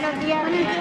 Buenos días. Buenos días.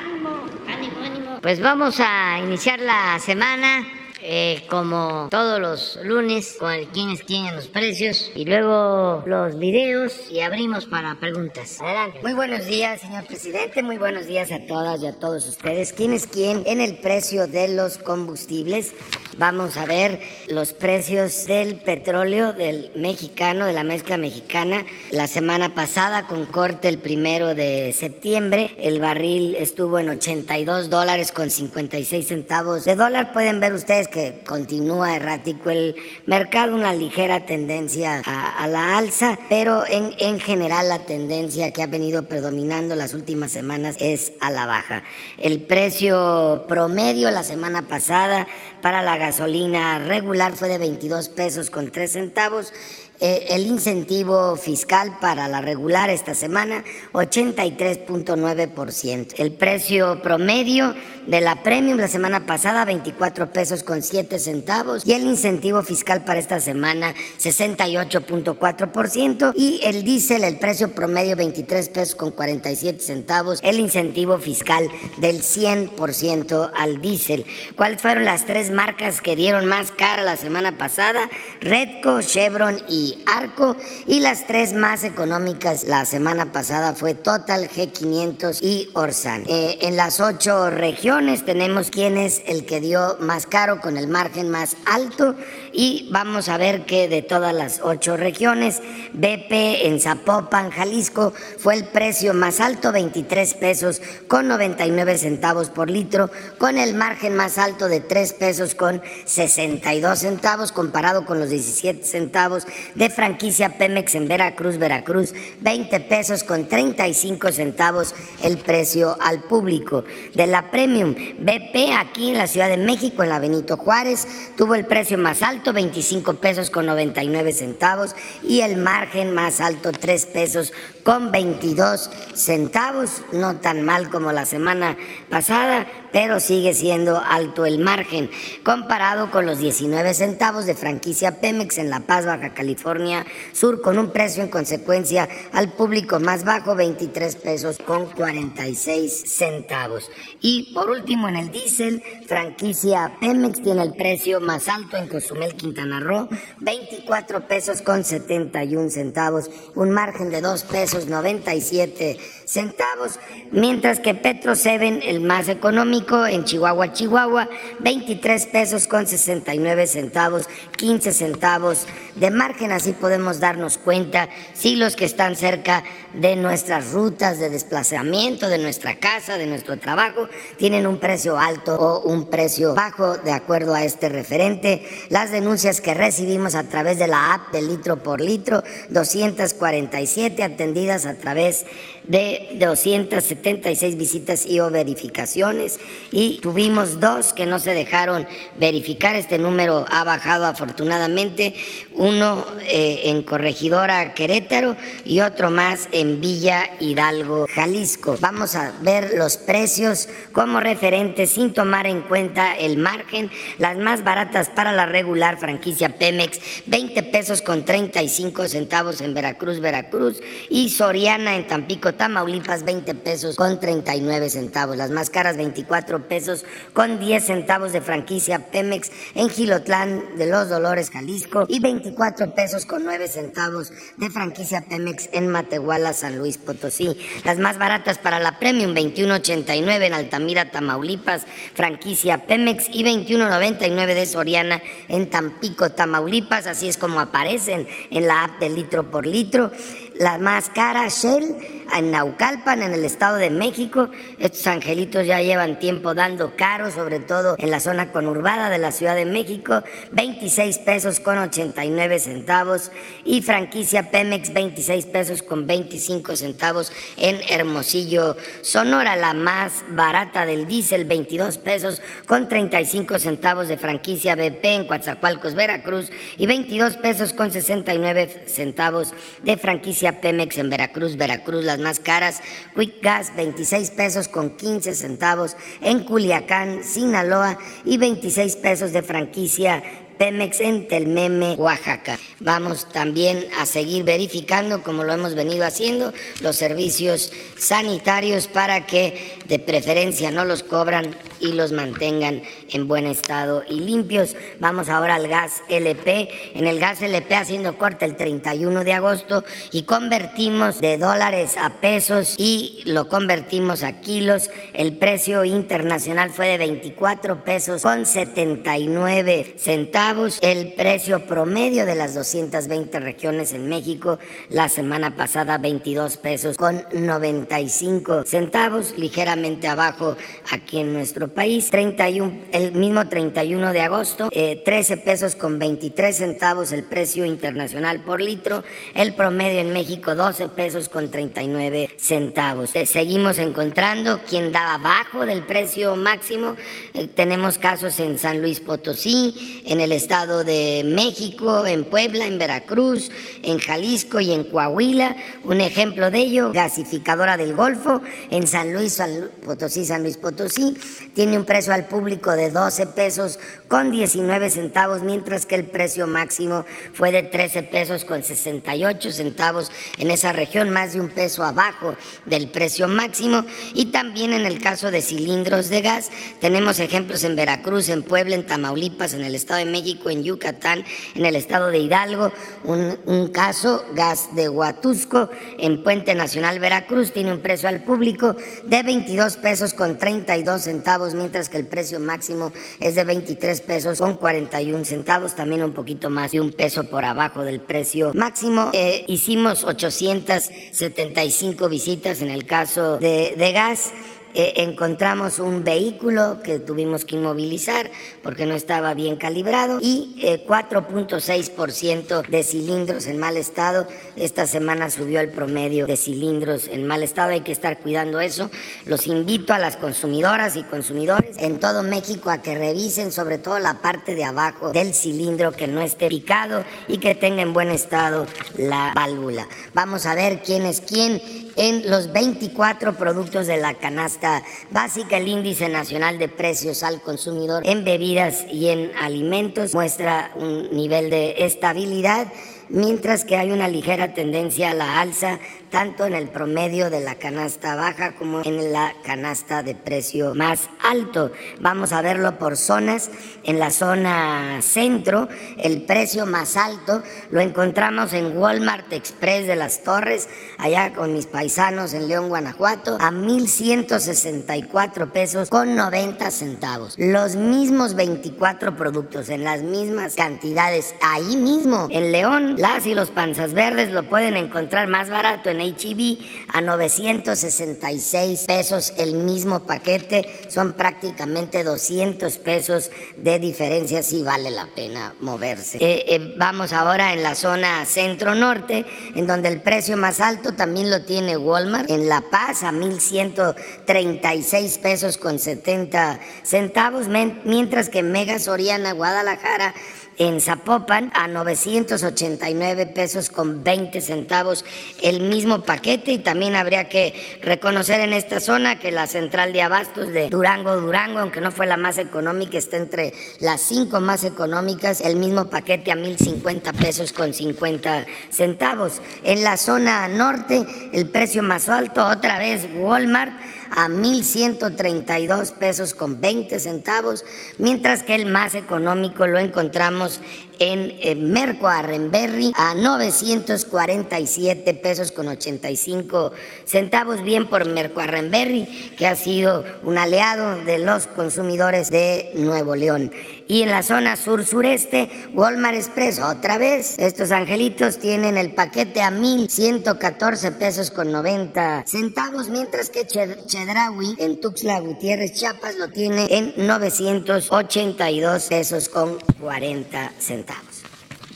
Ánimo. Ánimo, ánimo. Pues vamos a iniciar la semana eh, como todos los lunes, con quienes tienen los precios y luego los videos y abrimos para preguntas. Adelante. Muy buenos días, señor presidente. Muy buenos días a todas y a todos ustedes. ¿Quién es quién en el precio de los combustibles? Vamos a ver los precios del petróleo del mexicano, de la mezcla mexicana. La semana pasada, con corte el primero de septiembre, el barril estuvo en 82 dólares con 56 centavos de dólar. Pueden ver ustedes que continúa errático el mercado, una ligera tendencia a, la alza, pero en, en general la tendencia que ha venido predominando las últimas semanas es a la baja. El precio promedio la semana pasada para la gasolina regular fue de 22 pesos con 3 centavos eh, el incentivo fiscal para la regular esta semana, 83.9%. El precio promedio de la premium la semana pasada, 24 pesos con 7 centavos. Y el incentivo fiscal para esta semana, 68.4%. Y el diésel, el precio promedio, 23 pesos con 47 centavos. El incentivo fiscal del 100% al diésel. ¿Cuáles fueron las tres marcas que dieron más cara la semana pasada? Redco, Chevron y Arco y las tres más económicas la semana pasada fue Total, G500 y Orsan. Eh, en las ocho regiones tenemos quién es el que dio más caro con el margen más alto y vamos a ver que de todas las ocho regiones, BP en Zapopan, Jalisco, fue el precio más alto, 23 pesos con 99 centavos por litro, con el margen más alto de 3 pesos con 62 centavos comparado con los 17 centavos de franquicia Pemex en Veracruz, Veracruz, 20 pesos con 35 centavos el precio al público. De la Premium BP aquí en la Ciudad de México, en la Benito Juárez, tuvo el precio más alto, 25 pesos con 99 centavos y el margen más alto, 3 pesos con 22 centavos, no tan mal como la semana pasada, pero sigue siendo alto el margen, comparado con los 19 centavos de franquicia Pemex en La Paz, Baja California Sur, con un precio en consecuencia al público más bajo, 23 pesos con 46 centavos. Y por último, en el diésel, franquicia Pemex tiene el precio más alto en Cozumel, Quintana Roo, 24 pesos con 71 centavos, un margen de 2 pesos 97 centavos, mientras que Petro Seven, el más económico en Chihuahua, Chihuahua, 23 pesos con 69 centavos, 15 centavos de margen, así podemos darnos cuenta si los que están cerca de nuestras rutas de desplazamiento, de nuestra casa, de nuestro trabajo, tienen un precio alto o un precio bajo de acuerdo a este referente. Las denuncias que recibimos a través de la app de litro por litro, 247 atendidas a través de 276 visitas y o verificaciones y tuvimos dos que no se dejaron verificar. Este número ha bajado afortunadamente, uno eh, en Corregidora Querétaro y otro más en Villa Hidalgo, Jalisco. Vamos a ver los precios como referentes sin tomar en cuenta el margen. Las más baratas para la regular franquicia Pemex, 20 pesos con 35 centavos en Veracruz, Veracruz y Soriana en Tampico, Tamaulipas 20 pesos con 39 centavos. Las más caras 24 pesos con 10 centavos de franquicia Pemex en Gilotlán de los Dolores, Jalisco y 24 pesos con 9 centavos de franquicia Pemex en Matehuala, San Luis Potosí. Las más baratas para la Premium 21.89 en Altamira, Tamaulipas, franquicia Pemex y 21.99 de Soriana en Tampico, Tamaulipas. Así es como aparecen en la app de litro por litro. La más cara, Shell en Naucalpan, en el Estado de México. Estos angelitos ya llevan tiempo dando caro, sobre todo en la zona conurbada de la Ciudad de México, 26 pesos con 89 centavos y franquicia Pemex 26 pesos con 25 centavos en Hermosillo, Sonora, la más barata del diésel, 22 pesos con 35 centavos de franquicia BP en Coatzacoalcos, Veracruz y 22 pesos con 69 centavos de franquicia Pemex en Veracruz, Veracruz, más caras. Quick Gas 26 pesos con 15 centavos en Culiacán, Sinaloa y 26 pesos de franquicia Pemex en Telmeme, Oaxaca. Vamos también a seguir verificando, como lo hemos venido haciendo, los servicios sanitarios para que de preferencia no los cobran y los mantengan en buen estado y limpios. Vamos ahora al gas LP. En el gas LP haciendo corte el 31 de agosto y convertimos de dólares a pesos y lo convertimos a kilos. El precio internacional fue de 24 pesos con 79 centavos. El precio promedio de las 220 regiones en México la semana pasada 22 pesos con 95 centavos, ligeramente abajo aquí en nuestro país. 31, el mismo 31 de agosto, 13 eh, pesos con 23 centavos el precio internacional por litro. El promedio en México 12 pesos con 39 centavos. Eh, seguimos encontrando quien da abajo del precio máximo. Eh, tenemos casos en San Luis Potosí, en el Estado de México, en Puebla, en Veracruz, en Jalisco y en Coahuila. Un ejemplo de ello, gasificadora del Golfo, en San Luis Potosí, San Luis Potosí, tiene un precio al público de 12 pesos con 19 centavos, mientras que el precio máximo fue de 13 pesos con 68 centavos en esa región, más de un peso abajo del precio máximo. Y también en el caso de cilindros de gas, tenemos ejemplos en Veracruz, en Puebla, en Tamaulipas, en el Estado de México, en Yucatán, en el Estado de Hidalgo, un, caso, gas de Huatusco, en Puente Nacional Veracruz, tiene un precio al público de 22 pesos con 32 centavos, mientras que el precio máximo es de 23 pesos con 41 centavos, también un poquito más de un peso por abajo del precio máximo. Eh, hicimos 875 visitas en el caso de gas. Eh, encontramos un vehículo que tuvimos que inmovilizar porque no estaba bien calibrado y 4.6% eh, de cilindros en mal estado. Esta semana subió el promedio de cilindros en mal estado, hay que estar cuidando eso. Los invito a las consumidoras y consumidores en todo México a que revisen sobre todo la parte de abajo del cilindro que no esté picado y que tenga en buen estado la válvula. Vamos a ver quién es quién en los 24 productos de la canasta básica. El índice nacional de precios al consumidor en bebidas y en alimentos muestra un nivel de estabilidad mientras que hay una ligera tendencia a la alza tanto en el promedio de la canasta baja como en la canasta de precio más alto. Vamos a verlo por zonas. En la zona centro, el precio más alto lo encontramos en Walmart Express de las Torres, allá con mis paisanos en León, Guanajuato, a 1.164 pesos con 90 centavos. Los mismos 24 productos en las mismas cantidades, ahí mismo en León, las y los panzas verdes lo pueden encontrar más barato en HEB a 966 pesos el mismo paquete. Son prácticamente 200 pesos de diferencia si vale la pena moverse. Eh, eh, vamos ahora en la zona centro-norte, en donde el precio más alto también lo tiene Walmart. En La Paz a 1.136 pesos con 70 centavos, mientras que Mega Soriana, Guadalajara, en Zapopan a 989 pesos con 20 centavos el mismo paquete y también habría que reconocer en esta zona que la central de abastos de Durango Durango, aunque no fue la más económica, está entre las cinco más económicas, el mismo paquete a 1050 pesos con 50 centavos. En la zona norte, el precio más alto, otra vez Walmart a 1.132 pesos con 20 centavos, mientras que el más económico lo encontramos en, Merco Arrenberry a 947 pesos con 85 centavos, bien por Merco Arrenberry, que ha sido un aliado de los consumidores de Nuevo León. Y en la zona sur-sureste, Walmart Express, otra vez, estos angelitos tienen el paquete a 1.114 pesos con 90 centavos, mientras que Chedraui en Tuxtla Gutiérrez, Chiapas, lo tiene en 982 pesos con 40 centavos.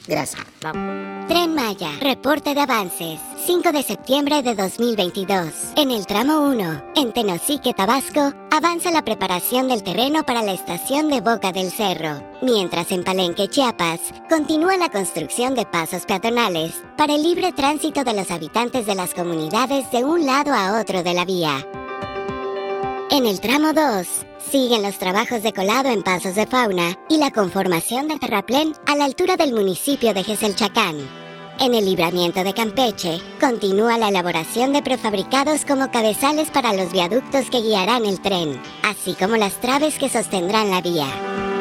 Gracias. Tren Maya, reporte de avances. 5 de septiembre de 2022. En el tramo 1, en Tenosique, Tabasco, avanza la preparación del terreno para la estación de Boca del Cerro, mientras en Palenque, Chiapas, continúa la construcción de pasos peatonales para el libre tránsito de los habitantes de las comunidades de un lado a otro de la vía. En el tramo 2, siguen los trabajos de colado en pasos de fauna y la conformación de terraplén a la altura del municipio de Geselchacán. En el libramiento de Campeche, continúa la elaboración de prefabricados como cabezales para los viaductos que guiarán el tren, así como las traves que sostendrán la vía.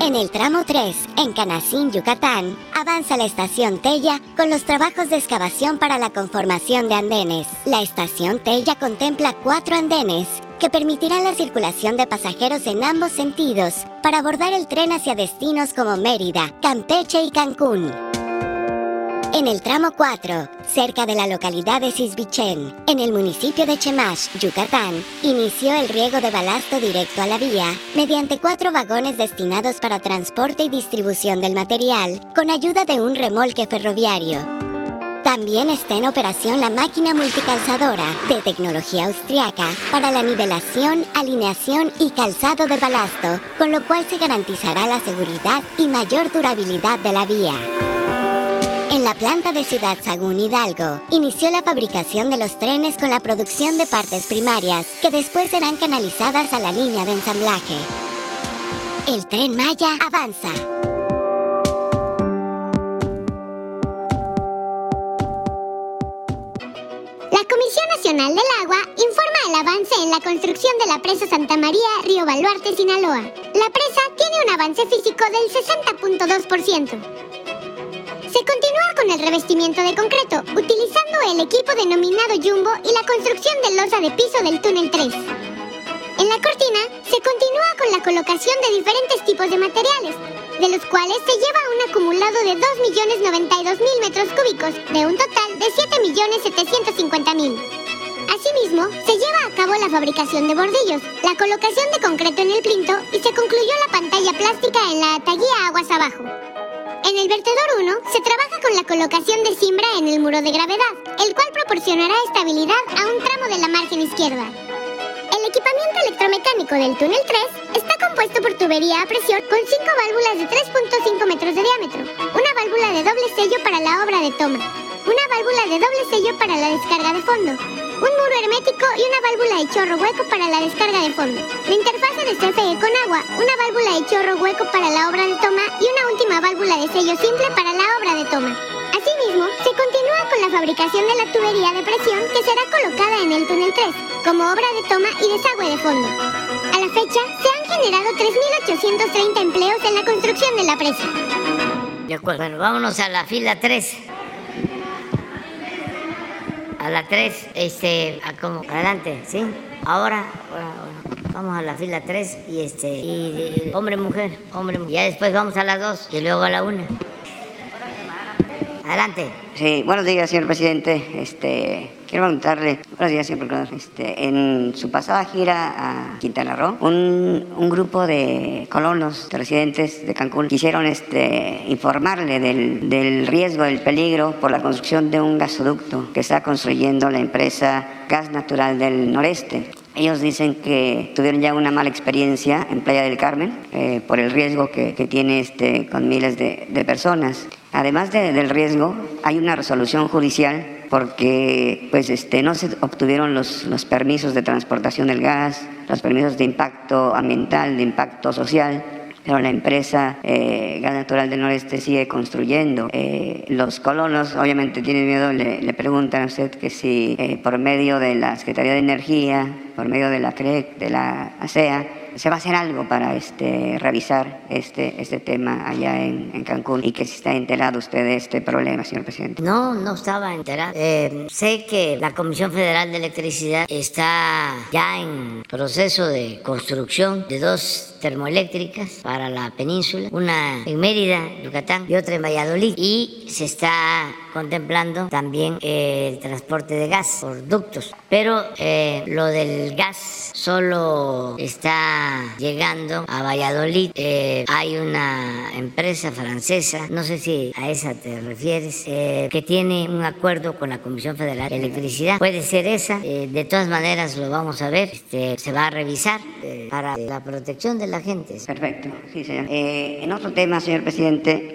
En el tramo 3, en Canacín, Yucatán, avanza la estación Tella con los trabajos de excavación para la conformación de andenes. La estación Tella contempla cuatro andenes que permitirán la circulación de pasajeros en ambos sentidos para abordar el tren hacia destinos como Mérida, Campeche y Cancún. En el tramo 4, cerca de la localidad de Cisbichén, en el municipio de Chemash, Yucatán, inició el riego de balasto directo a la vía mediante cuatro vagones destinados para transporte y distribución del material con ayuda de un remolque ferroviario. También está en operación la máquina multicalzadora de tecnología austriaca para la nivelación, alineación y calzado de balasto, con lo cual se garantizará la seguridad y mayor durabilidad de la vía. En la planta de Ciudad Sagún Hidalgo, inició la fabricación de los trenes con la producción de partes primarias, que después serán canalizadas a la línea de ensamblaje. El tren Maya avanza. La Comisión Nacional del Agua informa el avance en la construcción de la presa Santa María, Río Baluarte, Sinaloa. La presa tiene un avance físico del 60.2%. Se continúa con el revestimiento de concreto, utilizando el equipo denominado Jumbo y la construcción de losa de piso del túnel 3. En la cortina se continúa con la colocación de diferentes tipos de materiales, de los cuales se lleva un acumulado de 2.092.000 metros cúbicos, de un total de 7.750.000. Asimismo, se lleva a cabo la fabricación de bordillos, la colocación de concreto en el plinto y se concluyó la pantalla plástica en la taguía aguas abajo. En el vertedor 1 se trabaja con la colocación de cimbra en el muro de gravedad, el cual proporcionará estabilidad a un tramo de la margen izquierda. El equipamiento electromecánico del túnel 3 está compuesto por tubería a presión con 5 válvulas de 3.5 metros de diámetro, una válvula de doble sello para la obra de toma, una válvula de doble sello para la descarga de fondo, un muro hermético y una válvula de chorro hueco para la descarga de fondo. La interfase de CFE con agua, una válvula de chorro hueco para la obra de toma y una última válvula de sello simple para la obra de toma. Asimismo, se continúa con la fabricación de la tubería de presión que será colocada en el túnel 3, como obra de toma y desagüe de fondo. A la fecha, se han generado 3.830 empleos en la construcción de la presa. De acuerdo, bueno, vámonos a la fila 3 a las 3, este, a como, adelante, ¿sí? Ahora, vamos a la fila 3 y este, y, hombre, mujer, hombre, mujer. Ya después vamos a las 2 y luego a la 1. Adelante. Sí, buenos días, señor presidente. Este, quiero preguntarle, buenos días, señor presidente. Este, en su pasada gira a Quintana Roo, un, un, grupo de colonos, de residentes de Cancún, quisieron este, informarle del, del riesgo, del peligro por la construcción de un gasoducto que está construyendo la empresa Gas Natural del Noreste. Ellos dicen que tuvieron ya una mala experiencia en Playa del Carmen eh, por el riesgo que, que, tiene este, con miles de, de personas. Además de, del riesgo, hay una resolución judicial porque pues, este, no se obtuvieron los, los permisos de transportación del gas, los permisos de impacto ambiental, de impacto social pero la empresa eh, Gas Natural del Noreste sigue construyendo. Eh, los colonos obviamente tienen miedo, le, le, preguntan a usted que si eh, por medio de la Secretaría de Energía, por medio de la CREC, de la ASEA, se va a hacer algo para este, revisar este, este tema allá en, en, Cancún y que si está enterado usted de este problema, señor presidente. No, no estaba enterado. Eh, sé que la Comisión Federal de Electricidad está ya en proceso de construcción de dos termoeléctricas para la península, una en Mérida, Yucatán, y otra en Valladolid. Y se está contemplando también eh, el transporte de gas por ductos. Pero eh, lo del gas solo está llegando a Valladolid. Eh, hay una empresa francesa, no sé si a esa te refieres, eh, que tiene un acuerdo con la Comisión Federal de Electricidad. Puede ser esa. Eh, de todas maneras lo vamos a ver. Este, se va a revisar para la protección de la gente. Perfecto, sí, señor. en otro tema, señor presidente,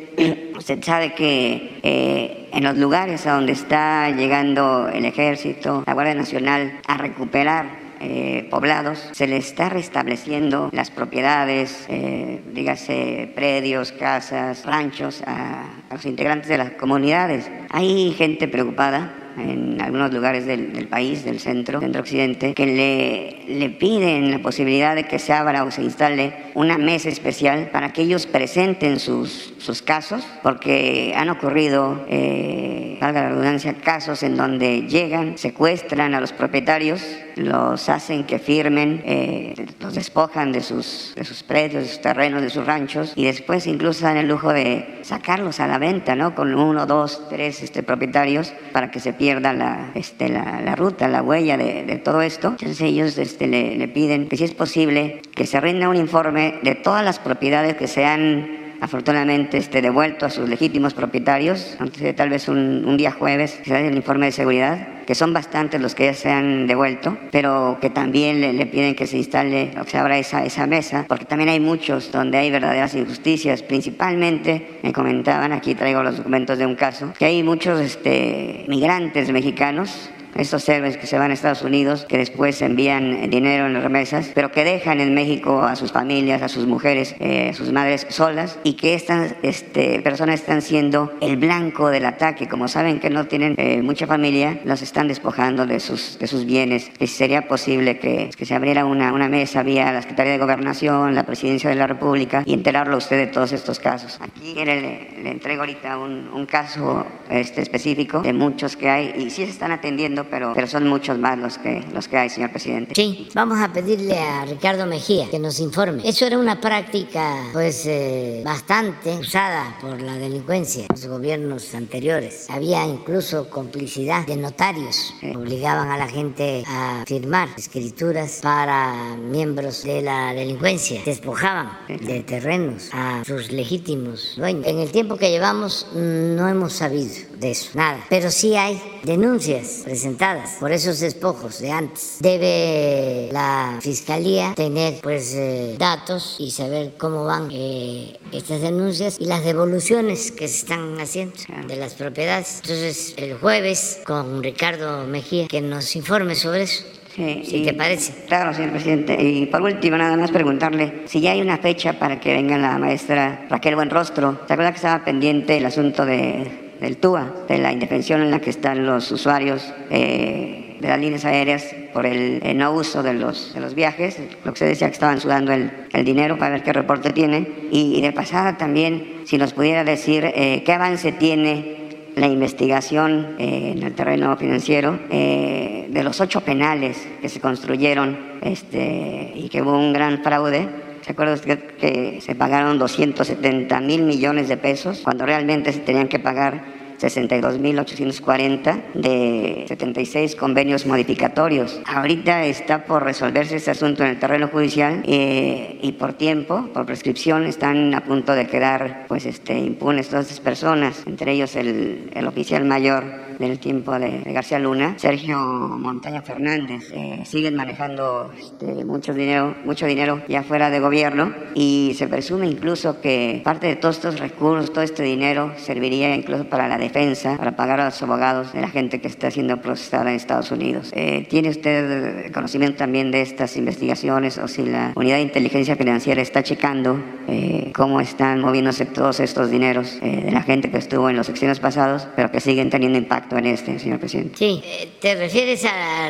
usted sabe que en los lugares a donde está llegando el ejército, la Guardia Nacional, a recuperar eh, poblados, se les está restableciendo las propiedades, eh, predios, casas, ranchos a los integrantes de las comunidades. Hay gente preocupada en algunos lugares del, país, del centro, centro occidente, que le, le piden la posibilidad de que se abra o se instale una mesa especial para que ellos presenten sus, sus casos, porque han ocurrido, eh, valga la redundancia, casos en donde llegan, secuestran a los propietarios, los hacen que firmen, eh, los despojan de sus, de sus predios, de sus terrenos, de sus ranchos, y después incluso dan el lujo de sacarlos a la venta, ¿no? Con uno, dos, tres este, propietarios para que se pierda la, este, la, ruta, la huella de, todo esto. Entonces ellos este, le, piden que si es posible que se rinda un informe de todas las propiedades que se han afortunadamente este, devuelto a sus legítimos propietarios, antes tal vez un, día jueves, se da el informe de seguridad, que son bastantes los que ya se han devuelto, pero que también le, piden que se instale o que se abra esa, esa mesa, porque también hay muchos donde hay verdaderas injusticias, principalmente, me comentaban, aquí traigo los documentos de un caso, que hay muchos este, migrantes mexicanos estos héroes que se van a Estados Unidos, que después envían dinero en remesas, pero que dejan en México a sus familias, a sus mujeres, eh, a sus madres solas, y que estas este, personas están siendo el blanco del ataque. Como saben que no tienen eh, mucha familia, los están despojando de sus, de sus bienes. Y sería posible que, que se abriera una, una mesa vía la Secretaría de Gobernación, la Presidencia de la República, y enterarlo usted de todos estos casos. Aquí le, le entrego ahorita un, un caso este, específico de muchos que hay, y sí se están atendiendo pero, pero son muchos más los que, los que hay, señor presidente. Sí, vamos a pedirle a Ricardo Mejía que nos informe. Eso era una práctica, pues, eh, bastante usada por la delincuencia en los gobiernos anteriores. Había incluso complicidad de notarios. Obligaban a la gente a firmar escrituras para miembros de la delincuencia. Despojaban de terrenos a sus legítimos dueños. En el tiempo que llevamos no hemos sabido de eso, nada. Pero sí hay denuncias presentadas por esos despojos de antes. Debe la fiscalía tener pues eh, datos y saber cómo van eh, estas denuncias y las devoluciones que se están haciendo de las propiedades. Entonces el jueves con Ricardo Mejía que nos informe sobre eso. Sí, ¿Sí te parece? Claro, señor presidente. Y por último, nada más preguntarle si ya hay una fecha para que venga la maestra Raquel Buenrostro. ¿Se acuerda que estaba pendiente el asunto de del TUA, de la indefensión en la que están los usuarios eh, de las líneas aéreas por el, no uso de los, viajes, lo que se decía que estaban sudando el, dinero para ver qué reporte tiene, y, de pasada también, si nos pudiera decir eh, qué avance tiene la investigación eh, en el terreno financiero de los ocho penales que se construyeron este, y que hubo un gran fraude ¿Se acuerda usted que se pagaron 270 mil millones de pesos cuando realmente se tenían que pagar 62.840 de 76 convenios modificatorios. Ahorita está por resolverse este asunto en el terreno judicial eh, y por tiempo, por prescripción, están a punto de quedar pues, este, impunes todas estas personas, entre ellos el, el oficial mayor del tiempo de, García Luna, Sergio Montaña Fernández. Eh, siguen manejando este, mucho dinero, mucho dinero ya fuera de gobierno y se presume incluso que parte de todos estos recursos, todo este dinero serviría incluso para la defensa, para pagar a los abogados de la gente que está siendo procesada en Estados Unidos. Eh, ¿Tiene usted conocimiento también de estas investigaciones o si la unidad de inteligencia financiera está checando eh, cómo están moviéndose todos estos dineros de la gente que estuvo en los secciones pasados, pero que siguen teniendo impacto en este, señor presidente. Sí, eh, te refieres a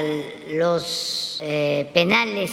los eh, penales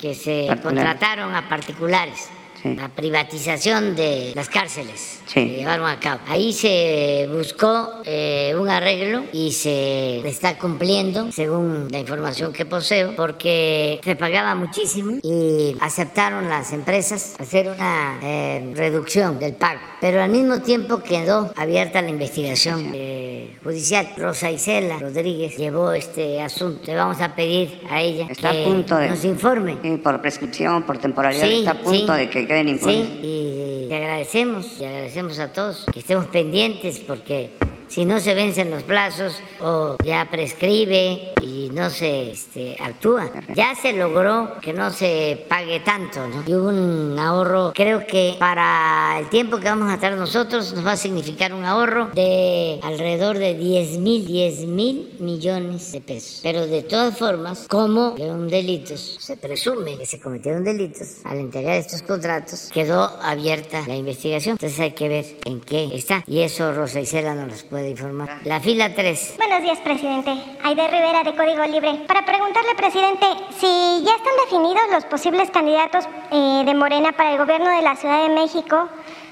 que se contrataron a particulares la privatización de las cárceles se llevaron a cabo. Ahí se buscó eh, un arreglo y se está cumpliendo, según la información que poseo, porque se pagaba muchísimo y aceptaron las empresas hacer una eh, reducción del pago. Pero al mismo tiempo quedó abierta la investigación eh, judicial. Rosa Isela Rodríguez llevó este asunto. Le vamos a pedir a ella que nos informe. por prescripción, por temporalidad, está a punto de que Sí, y le agradecemos, y agradecemos a todos que estemos pendientes porque si no se vencen los plazos o ya prescribe y no se este, actúa. Ya se logró que no se pague tanto, ¿no? Y hubo un ahorro, creo que para el tiempo que vamos a estar nosotros nos va a significar un ahorro de alrededor de 10 mil, 10 mil millones de pesos. Pero de todas formas, como un delitos, se presume que se cometieron delitos al entregar estos contratos, quedó abierta la investigación. Entonces hay que ver en qué está. Y eso Rosa Isela nos los puede informar. La fila 3. Buenos días, presidente. Aide Rivera de Código Libre. Para preguntarle, presidente, si ya están definidos los posibles candidatos eh, de Morena para el gobierno de la Ciudad de México,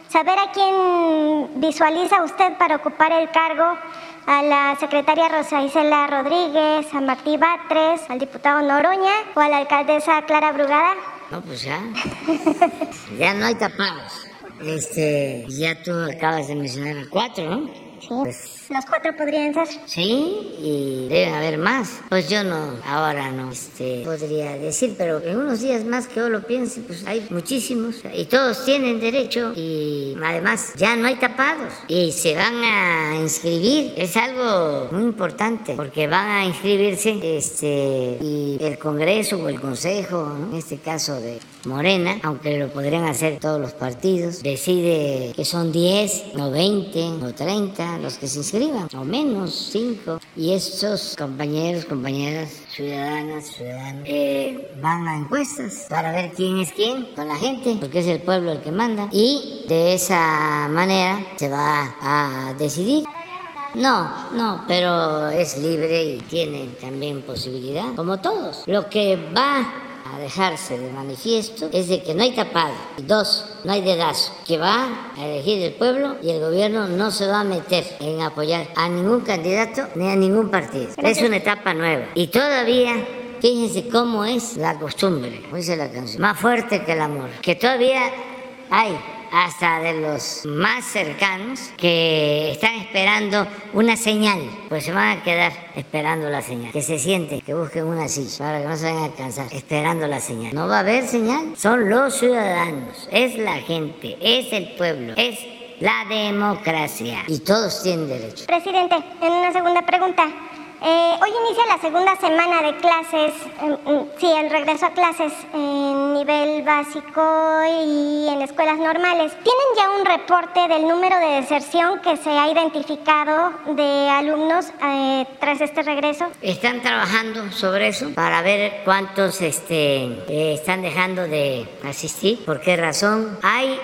saber a quién visualiza usted para ocupar el cargo a la secretaria Rosa Isela Rodríguez, a Martí Batres, al diputado Noroña o a la alcaldesa Clara Brugada. No, pues ya. ya no hay tapados. Este, ya tú acabas de mencionar a cuatro, ¿no? Sí. Los cuatro podrían ser. Sí, y deben haber más. Pues yo no, ahora no este, podría decir, pero en unos días más que yo lo piense, pues hay muchísimos y todos tienen derecho y además ya no hay tapados y se van a inscribir. Es algo muy importante porque van a inscribirse este, y el Congreso o el Consejo, en este caso de Morena, aunque lo podrían hacer todos los partidos, decide que son 10 o 20 o 30 los que se inscriben o menos, cinco. Y estos compañeros, compañeras, ciudadanas, ciudadanos, eh, van a encuestas para ver quién es quién con la gente, porque es el pueblo el que manda. Y de esa manera se va a decidir. No, no, pero es libre y tiene también posibilidad, como todos. Lo que va a dejarse de manifiesto es de que no hay tapado. Dos, no hay dedazo, que va a elegir el pueblo y el gobierno no se va a meter en apoyar a ningún candidato ni a ningún partido. Es una etapa nueva. Y todavía Fíjense cómo es la costumbre, dice la canción, más fuerte que el amor, que todavía hay hasta de los más cercanos que están esperando una señal, pues se van a quedar esperando la señal. Que se siente, que busquen una silla para que no se vayan a cansar, esperando la señal. No va a haber señal, son los ciudadanos, es la gente, es el pueblo, es la democracia y todos tienen derecho. Presidente, en una segunda pregunta. Eh, hoy inicia la segunda semana de clases, sí, el regreso a clases en nivel básico y en escuelas normales. ¿Tienen ya un reporte del número de deserción que se ha identificado de alumnos eh, tras este regreso? Están trabajando sobre eso para ver cuántos este, eh, están dejando de asistir, por qué razón. Hay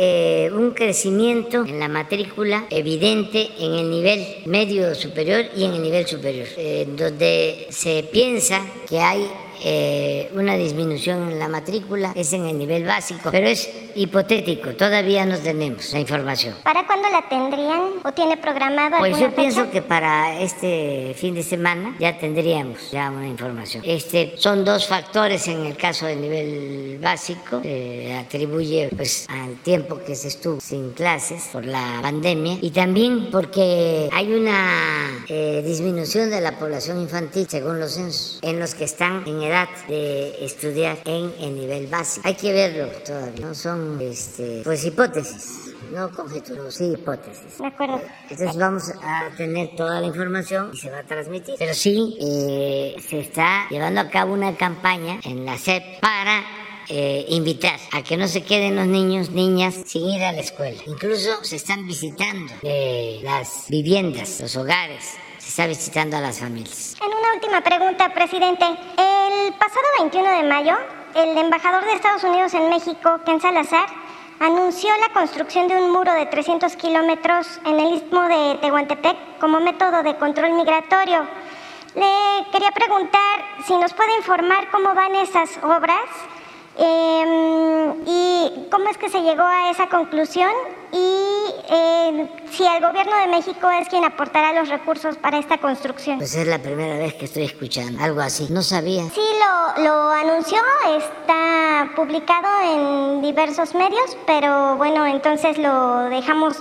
eh, un crecimiento en la matrícula evidente en el nivel medio superior y en el nivel superior, eh, donde se piensa que hay eh, una disminución en la matrícula, es en el nivel básico, pero es hipotético, todavía no tenemos la información. ¿Para cuándo la tendrían o tiene programado Pues yo pienso que para este fin de semana ya tendríamos ya una información. Este, son dos factores en el caso del nivel básico, se atribuye pues al tiempo que se estuvo sin clases por la pandemia y también porque hay una eh, disminución de la población infantil según los censos en los que están en de estudiar en el nivel básico. Hay que verlo todavía, no son este, pues hipótesis. No conjeturas, sí hipótesis. De acuerdo. Entonces vamos a tener toda la información y se va a transmitir. Pero sí, eh, se está llevando a cabo una campaña en la SEP para eh, invitar a que no se queden los niños, niñas sin ir a la escuela. Incluso se están visitando eh, las viviendas, los hogares, se está visitando a las familias. En una última pregunta, presidente. El pasado 21 de mayo, el embajador de Estados Unidos en México, Ken Salazar, anunció la construcción de un muro de 300 kilómetros en el istmo de Tehuantepec como método de control migratorio. Le quería preguntar si nos puede informar cómo van esas obras Em, ¿Y cómo es que se llegó a esa conclusión? Y em, si el gobierno de México es quien aportará los recursos para esta construcción. Pues es la primera vez que estoy escuchando algo así. No sabía. Sí, lo, lo anunció, está publicado en diversos medios, pero bueno, entonces lo dejamos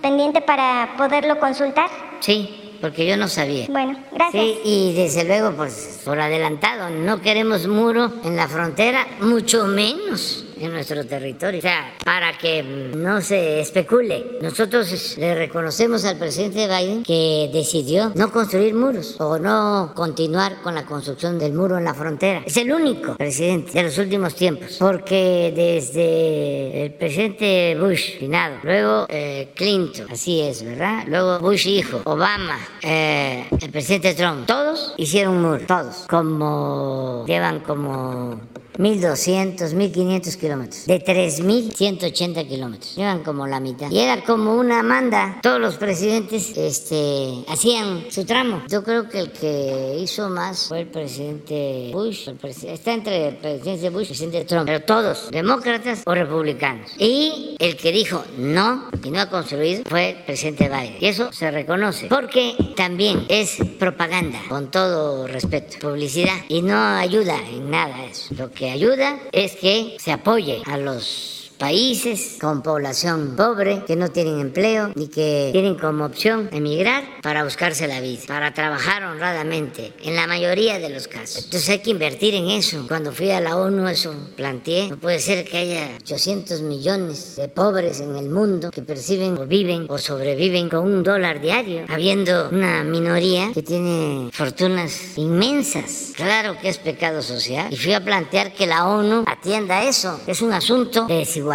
pendiente para poderlo consultar. Sí, porque yo no sabía. Bueno, gracias. Sí, y desde luego, pues por adelantado, no queremos muro en la frontera, mucho menos en nuestro territorio. O sea, para que no se especule, nosotros le reconocemos al presidente Biden que decidió no construir muros o no continuar con la construcción del muro en la frontera. Es el único presidente de los últimos tiempos, porque desde el presidente Bush, finado, luego eh, Clinton, así es, ¿verdad? Luego Bush hijo, Obama, eh, el presidente Trump, todos hicieron un muro, todos, como llevan como 1.200, 1.500 kilómetros, de 3.180 kilómetros. Llevan como la mitad. Y era como una manda. Todos los presidentes este, hacían su tramo. Yo creo que el que hizo más fue el presidente Bush. está entre el presidente Bush y el presidente Trump. Pero todos, demócratas o republicanos. Y el que dijo no y no ha construido fue el presidente Biden. Y eso se reconoce. Porque también es propaganda, con todo respeto, publicidad. Y no ayuda en nada eso. Lo que ayuda es que se apoye a los países con población pobre, que no tienen empleo y que tienen como opción emigrar para buscarse la vida, para trabajar honradamente, en la mayoría de los casos. Entonces hay que invertir en eso. Cuando fui a la ONU eso planteé. No puede ser que haya 800 millones de pobres en el mundo que perciben o viven o sobreviven con un dólar diario, habiendo una minoría que tiene fortunas inmensas. Claro que es pecado social. Y fui a plantear que la ONU atienda eso. Es un asunto de desigualdad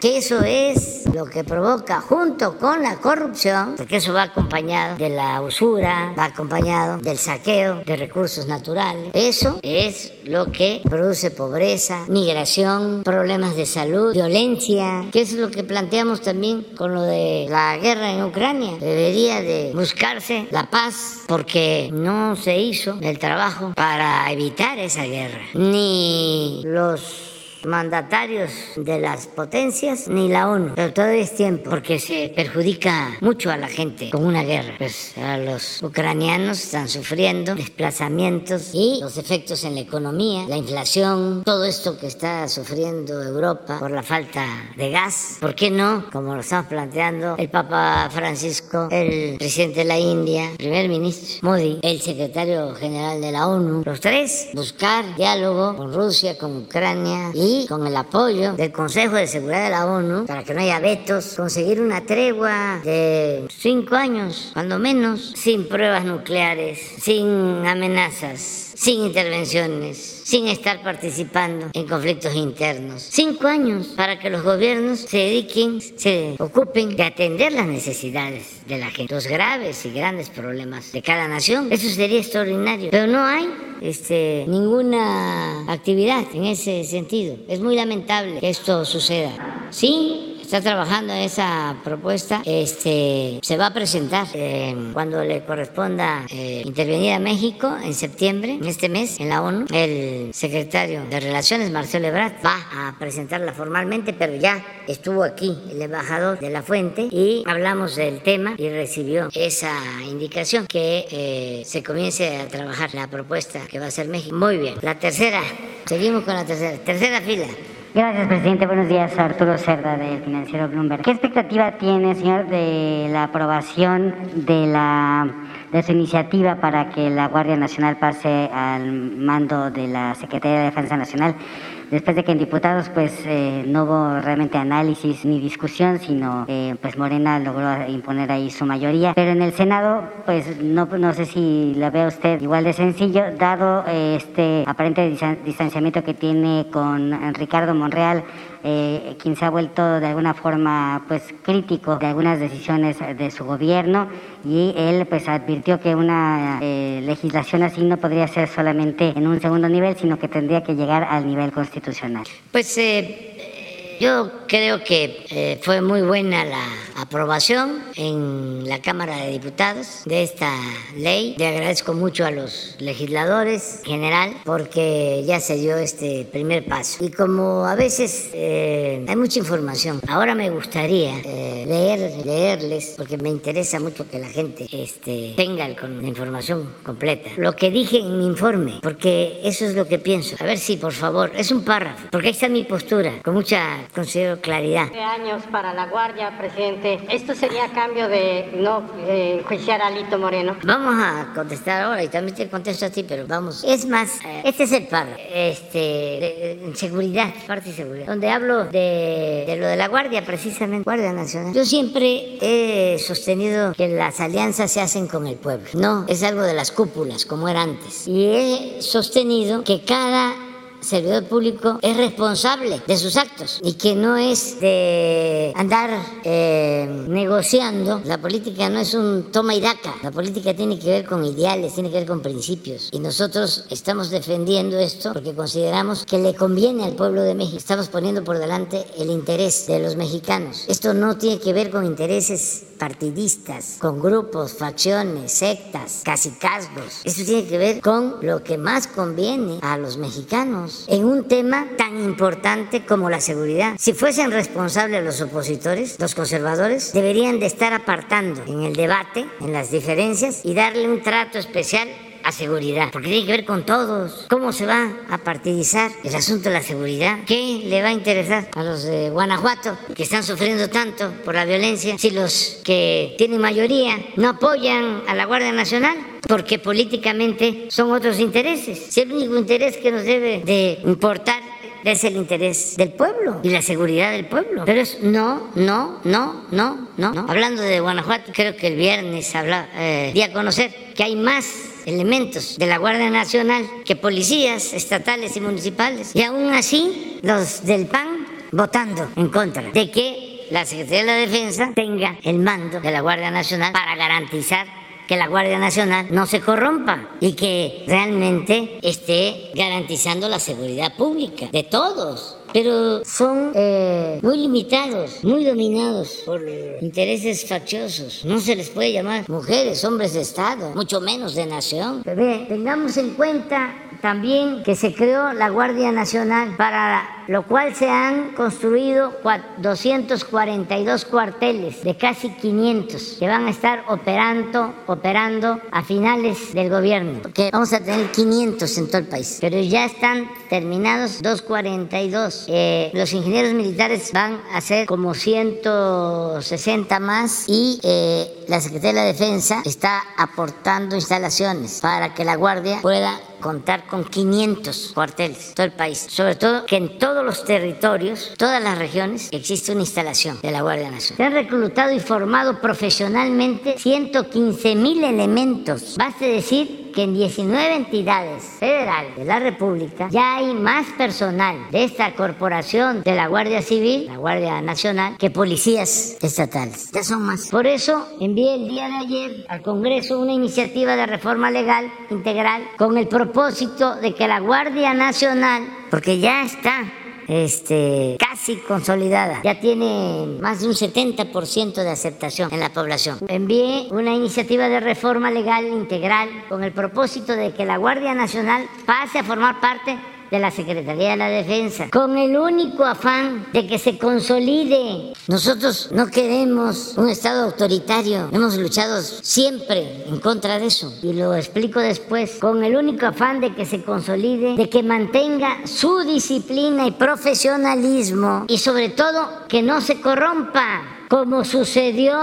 que eso es lo que provoca junto con la corrupción, porque eso va acompañado de la usura, va acompañado del saqueo de recursos naturales. Eso es lo que produce pobreza, migración, problemas de salud, violencia, que es lo que planteamos también con lo de la guerra en Ucrania. Debería de buscarse la paz porque no se hizo el trabajo para evitar esa guerra, ni los mandatarios de las potencias ni la ONU. Pero todavía es tiempo porque se perjudica mucho a la gente con una guerra. Pues a los ucranianos están sufriendo desplazamientos y los efectos en la economía, la inflación, todo esto que está sufriendo Europa por la falta de gas. ¿Por qué no? Como lo estamos planteando el Papa Francisco, el presidente de la India, el primer ministro Modi, el secretario general de la ONU, los tres buscar diálogo con Rusia, con Ucrania y con el apoyo del Consejo de Seguridad de la ONU, para que no haya vetos, conseguir una tregua de cinco años, cuando menos, sin pruebas nucleares, sin amenazas sin intervenciones, sin estar participando en conflictos internos. Cinco años para que los gobiernos se dediquen, se ocupen de atender las necesidades de la gente, los graves y grandes problemas de cada nación. Eso sería extraordinario, pero no hay este, ninguna actividad en ese sentido. Es muy lamentable que esto suceda. Sí, está trabajando en esa propuesta. Este, se va a presentar eh, cuando le corresponda eh, intervenir a México en septiembre, en este mes, en la ONU. El secretario de Relaciones, Marcelo Ebrard, va a presentarla formalmente, pero ya estuvo aquí el embajador de la fuente y hablamos del tema y recibió esa indicación que eh, se comience a trabajar la propuesta que va a hacer México. Muy bien. La tercera, seguimos con la tercera, tercera fila. Gracias, presidente. Buenos días, Arturo Cerda, del financiero Bloomberg. ¿Qué expectativa tiene, señor, de la aprobación de la de su iniciativa para que la Guardia Nacional pase al mando de la Secretaría de Defensa Nacional? después de que en diputados pues eh, no hubo realmente análisis ni discusión, sino eh, pues Morena logró imponer ahí su mayoría. Pero en el Senado pues no, no sé si la ve usted igual de sencillo, dado eh, este aparente distanciamiento que tiene con Ricardo Monreal, eh, quien se ha vuelto de alguna forma pues crítico de algunas decisiones de su gobierno y él pues advirtió que una eh, legislación así no podría ser solamente en un segundo nivel, sino que tendría que llegar al nivel constitucional. Pues eh, yo creo que eh, fue muy buena la aprobación en la Cámara de Diputados de esta ley. Le agradezco mucho a los legisladores en general porque ya se dio este primer paso. Y como a veces eh, hay mucha información, ahora me gustaría eh, leer, leerles, porque me interesa mucho que la gente este, tenga la información completa. Lo que dije en mi informe, porque eso es lo que pienso. A ver si, por favor, es un párrafo, porque ahí está mi postura, con mucha considero claridad. De años para la Guardia, presidente. Esto sería cambio de no eh, enjuiciar a Lito Moreno. Vamos a contestar ahora y también te contesto a ti, pero vamos. Es más, eh, este es el par, este, de, seguridad, parte de seguridad, donde hablo de, de lo de la Guardia, precisamente, Guardia Nacional. Yo siempre he sostenido que las alianzas se hacen con el pueblo. No, es algo de las cúpulas, como era antes. Y he sostenido que cada servidor público es responsable de sus actos y que no es de andar eh, negociando. La política no es un toma y daca. La política tiene que ver con ideales, tiene que ver con principios. Y nosotros estamos defendiendo esto porque consideramos que le conviene al pueblo de México. Estamos poniendo por delante el interés de los mexicanos. Esto no tiene que ver con intereses partidistas, con grupos, facciones, sectas, casicazgos. Eso tiene que ver con lo que más conviene a los mexicanos en un tema tan importante como la seguridad. Si fuesen responsables los opositores, los conservadores, deberían de estar apartando en el debate, en las diferencias y darle un trato especial a seguridad, porque tiene que ver con todos. ¿Cómo se va a partidizar el asunto de la seguridad? ¿Qué le va a interesar a los de Guanajuato que están sufriendo tanto por la violencia si los que tienen mayoría no apoyan a la Guardia Nacional? Porque políticamente son otros intereses. Si el único interés que nos debe de importar es el interés del pueblo y la seguridad del pueblo. Pero es no, no, no, no, no. Hablando de Guanajuato, creo que el viernes habla, eh, di a conocer que hay más elementos de la Guardia Nacional que policías estatales y municipales. Y aún así, los del PAN votando en contra de que la Secretaría de la Defensa tenga el mando de la Guardia Nacional para garantizar que la Guardia Nacional no se corrompa y que realmente esté garantizando la seguridad pública de todos pero son eh, muy limitados, muy dominados por intereses facciosos. No se les puede llamar mujeres, hombres de Estado, mucho menos de nación. Pero tengamos en cuenta también que se creó la Guardia Nacional, para lo cual se han construido 242 cuarteles de casi 500 que van a estar operando, operando a finales del gobierno, porque vamos a tener 500 en todo el país, pero ya están terminados 242. Eh, los ingenieros militares van a ser como 160 más y eh, la Secretaría de la Defensa está aportando instalaciones para que la Guardia pueda contar con 500 cuarteles, todo el país. Sobre todo que en todos los territorios, todas las regiones, existe una instalación de la Guardia Nacional. Se han reclutado y formado profesionalmente 115 mil elementos. Basta decir que en 19 entidades federales de la República ya hay más personal de esta corporación de la Guardia Civil, la Guardia Nacional, que policías estatales. Ya son más. Por eso envié el día de ayer al Congreso una iniciativa de reforma legal integral con el propósito de que la Guardia Nacional, porque ya está este, casi consolidada. Ya tiene más de un 70% de aceptación en la población. Envié una iniciativa de reforma legal integral con el propósito de que la Guardia Nacional pase a formar parte de la Secretaría de la Defensa, con el único afán de que se consolide. Nosotros no queremos un Estado autoritario, hemos luchado siempre en contra de eso y lo explico después, con el único afán de que se consolide, de que mantenga su disciplina y profesionalismo y sobre todo que no se corrompa como sucedió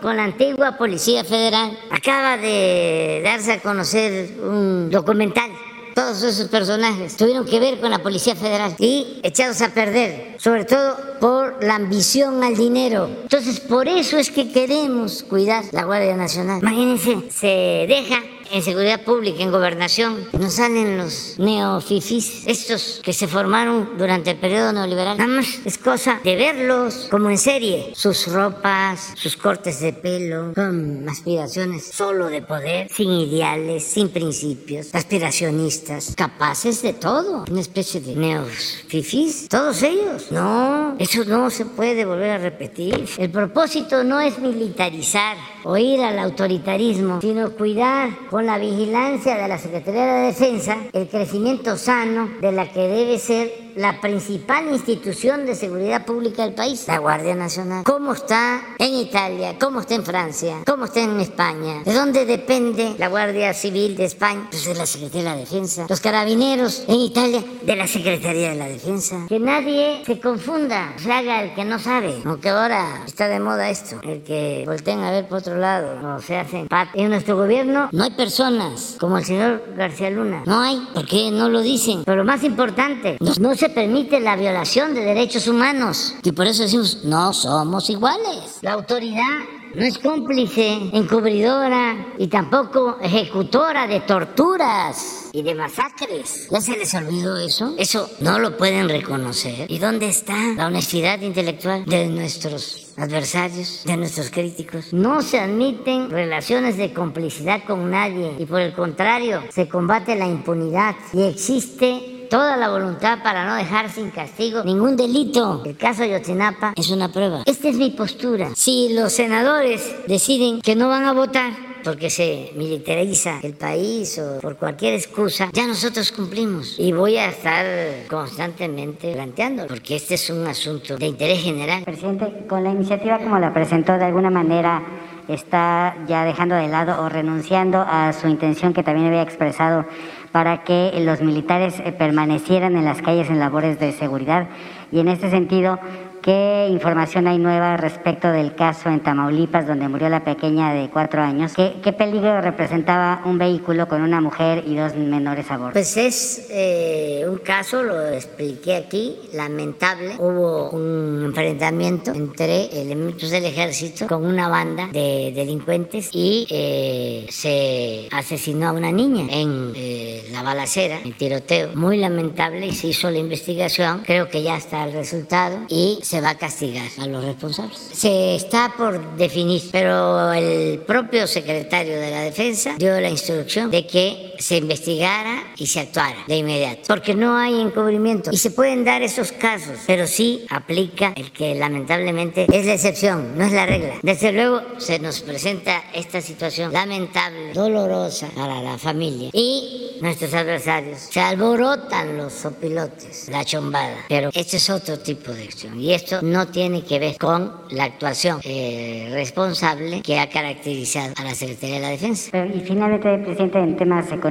con la antigua Policía Federal. Acaba de darse a conocer un documental todos esos personajes tuvieron que ver con la Policía Federal y echados a perder, sobre todo por la ambición al dinero. Entonces, por eso es que queremos cuidar la Guardia Nacional. Imagínense, se deja en seguridad pública, en gobernación, nos salen los neofifis, estos que se formaron durante el periodo neoliberal. Nada más es cosa de verlos como en serie. Sus ropas, sus cortes de pelo, con aspiraciones solo de poder, sin ideales, sin principios, aspiracionistas, capaces de todo. Una especie de neofifis, todos ellos. No, eso no se puede volver a repetir. El propósito no es militarizar o ir al autoritarismo, sino cuidar con la vigilancia de la Secretaría de Defensa, el crecimiento sano de la que debe ser la principal institución de seguridad pública del país, la Guardia Nacional. ¿Cómo está en Italia? ¿Cómo está en Francia? ¿Cómo está en España? ¿De dónde depende la Guardia Civil de España? Pues de la Secretaría de la Defensa. Los carabineros en Italia, de la Secretaría de la Defensa. Que nadie se confunda, se haga el que no sabe. Aunque ahora está de moda esto, el que volteen a ver por otro lado o se hacen pat. En nuestro gobierno no hay personas como el señor García Luna. No hay. ¿Por qué no lo dicen? Pero lo más importante, no se permite la violación de derechos humanos. Y por eso decimos, no somos iguales. La autoridad no es cómplice, encubridora y tampoco ejecutora de torturas y de masacres. ¿Ya se les olvidó eso? Eso no lo pueden reconocer. ¿Y dónde está la honestidad intelectual de nuestros adversarios, de nuestros críticos? No se admiten relaciones de complicidad con nadie y por el contrario, se combate la impunidad y existe toda la voluntad para no dejar sin castigo ningún delito. El caso de Yotinapa es una prueba. Esta es mi postura. Si los senadores deciden que no van a votar, porque se militariza el país o por cualquier excusa, ya nosotros cumplimos. Y voy a estar constantemente planteando, porque este es un asunto de interés general. Presidente, con la iniciativa como la presentó, de alguna manera está ya dejando de lado o renunciando a su intención que también había expresado para que los militares eh, permanecieran en las calles en labores de seguridad. Y en este sentido, ¿Qué información hay nueva respecto del caso en Tamaulipas donde murió la pequeña de cuatro años? ¿Qué, peligro representaba un vehículo con una mujer y dos menores a bordo? Pues es eh, un caso, lo expliqué aquí, lamentable. Hubo un enfrentamiento entre elementos del ejército con una banda de delincuentes y eh, se asesinó a una niña en eh, la balacera, el tiroteo. Muy lamentable se hizo la investigación. Creo que ya está el resultado y se va a castigar a los responsables. Se está por definir, pero el propio secretario de la Defensa dio la instrucción de que se investigara y se actuara de inmediato, porque no hay encubrimiento y se pueden dar esos casos, pero sí aplica el que lamentablemente es la excepción, no es la regla. Desde luego se nos presenta esta situación lamentable, dolorosa para la familia y nuestros adversarios. Se alborotan los sopilotes, la chombada, pero este es otro tipo de acción y esto no tiene que ver con la actuación eh, responsable que ha caracterizado a la Secretaría de la Defensa. Y finalmente, presidente, en temas económicos,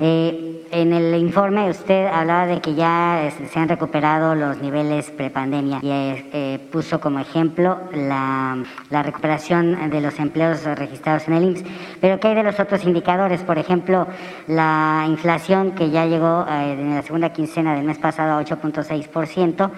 eh, en el informe usted hablaba de que ya se han recuperado los niveles prepandemia y eh, puso como ejemplo la, recuperación de los empleos registrados en el IMSS. Pero ¿qué hay de los otros indicadores? Por ejemplo, la inflación que ya llegó en la segunda quincena del mes pasado a 8.6%.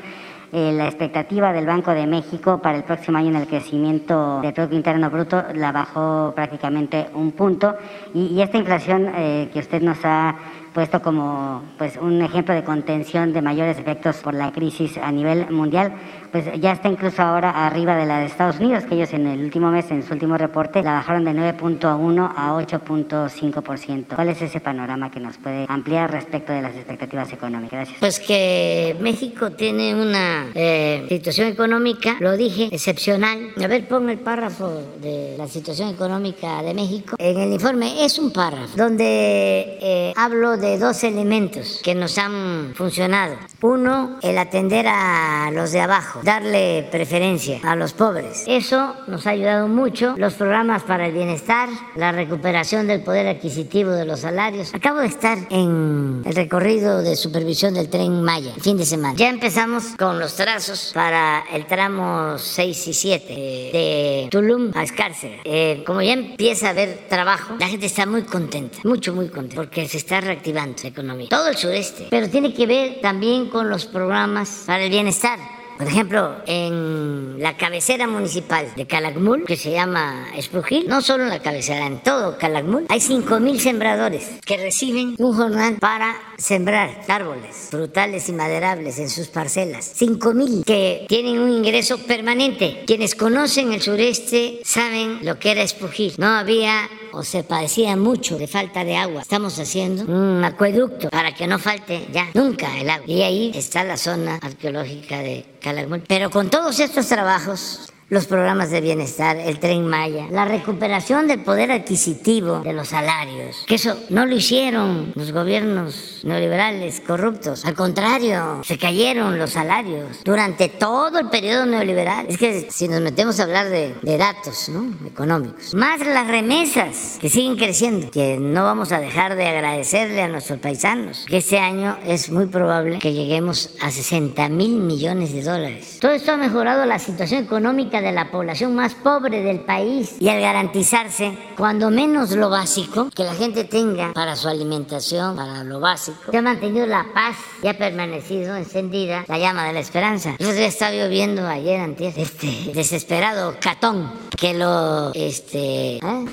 Eh, la expectativa del Banco de México para el próximo año en el crecimiento del Producto Interno Bruto la bajó prácticamente un punto. Y, esta inflación eh, que usted nos ha puesto como pues un ejemplo de contención de mayores efectos por la crisis a nivel mundial, pues ya está incluso ahora arriba de la de Estados Unidos, que ellos en el último mes, en su último reporte, la bajaron de 9.1 a 8.5%. ¿Cuál es ese panorama que nos puede ampliar respecto de las expectativas económicas? Gracias. Pues que México tiene una eh, situación económica, lo dije, excepcional. A ver, ponme el párrafo de la situación económica de México. En el informe es un párrafo donde eh, hablo de dos elementos que nos han funcionado. Uno, el atender a los de abajo, darle preferencia a los pobres. Eso nos ha ayudado mucho. Los programas para el bienestar, la recuperación del poder adquisitivo de los salarios. Acabo de estar en el recorrido de supervisión del tren Maya, fin de semana. Ya empezamos con los trazos para el tramo 6 y 7 de Tulum a Escárcega. Eh, como ya empieza a haber trabajo, la gente está muy contenta, mucho, muy contenta, porque se está reactivando la economía. Todo el sureste. Pero tiene que ver también con los programas para el bienestar. Por ejemplo, en la cabecera municipal de Calakmul, que se llama Espujil, no solo en la cabecera, en todo Calakmul, hay 5.000 sembradores que reciben un jornal para sembrar árboles frutales y maderables en sus parcelas. 5.000 que tienen un ingreso permanente. Quienes conocen el sureste saben lo que era Espujil. No había o se padecía mucho de falta de agua. Estamos haciendo un acueducto para que no falte ya nunca el agua. Y ahí está la zona arqueológica de Calakmul. Pero con todos estos trabajos los programas de bienestar, el tren Maya, la recuperación del poder adquisitivo de los salarios, que eso no lo hicieron los gobiernos neoliberales corruptos, al contrario, se cayeron los salarios durante todo el periodo neoliberal. Es que si nos metemos a hablar de, datos económicos, más las remesas que siguen creciendo, que no vamos a dejar de agradecerle a nuestros paisanos, que este año es muy probable que lleguemos a 60 mil millones de dólares. Todo esto ha mejorado la situación económica de la población más pobre del país y al garantizarse cuando menos lo básico que la gente tenga para su alimentación, para lo básico, se ha mantenido la paz y ha permanecido encendida la llama de la esperanza. Yo estaba viendo ayer antes este desesperado Catón que lo este ¿eh?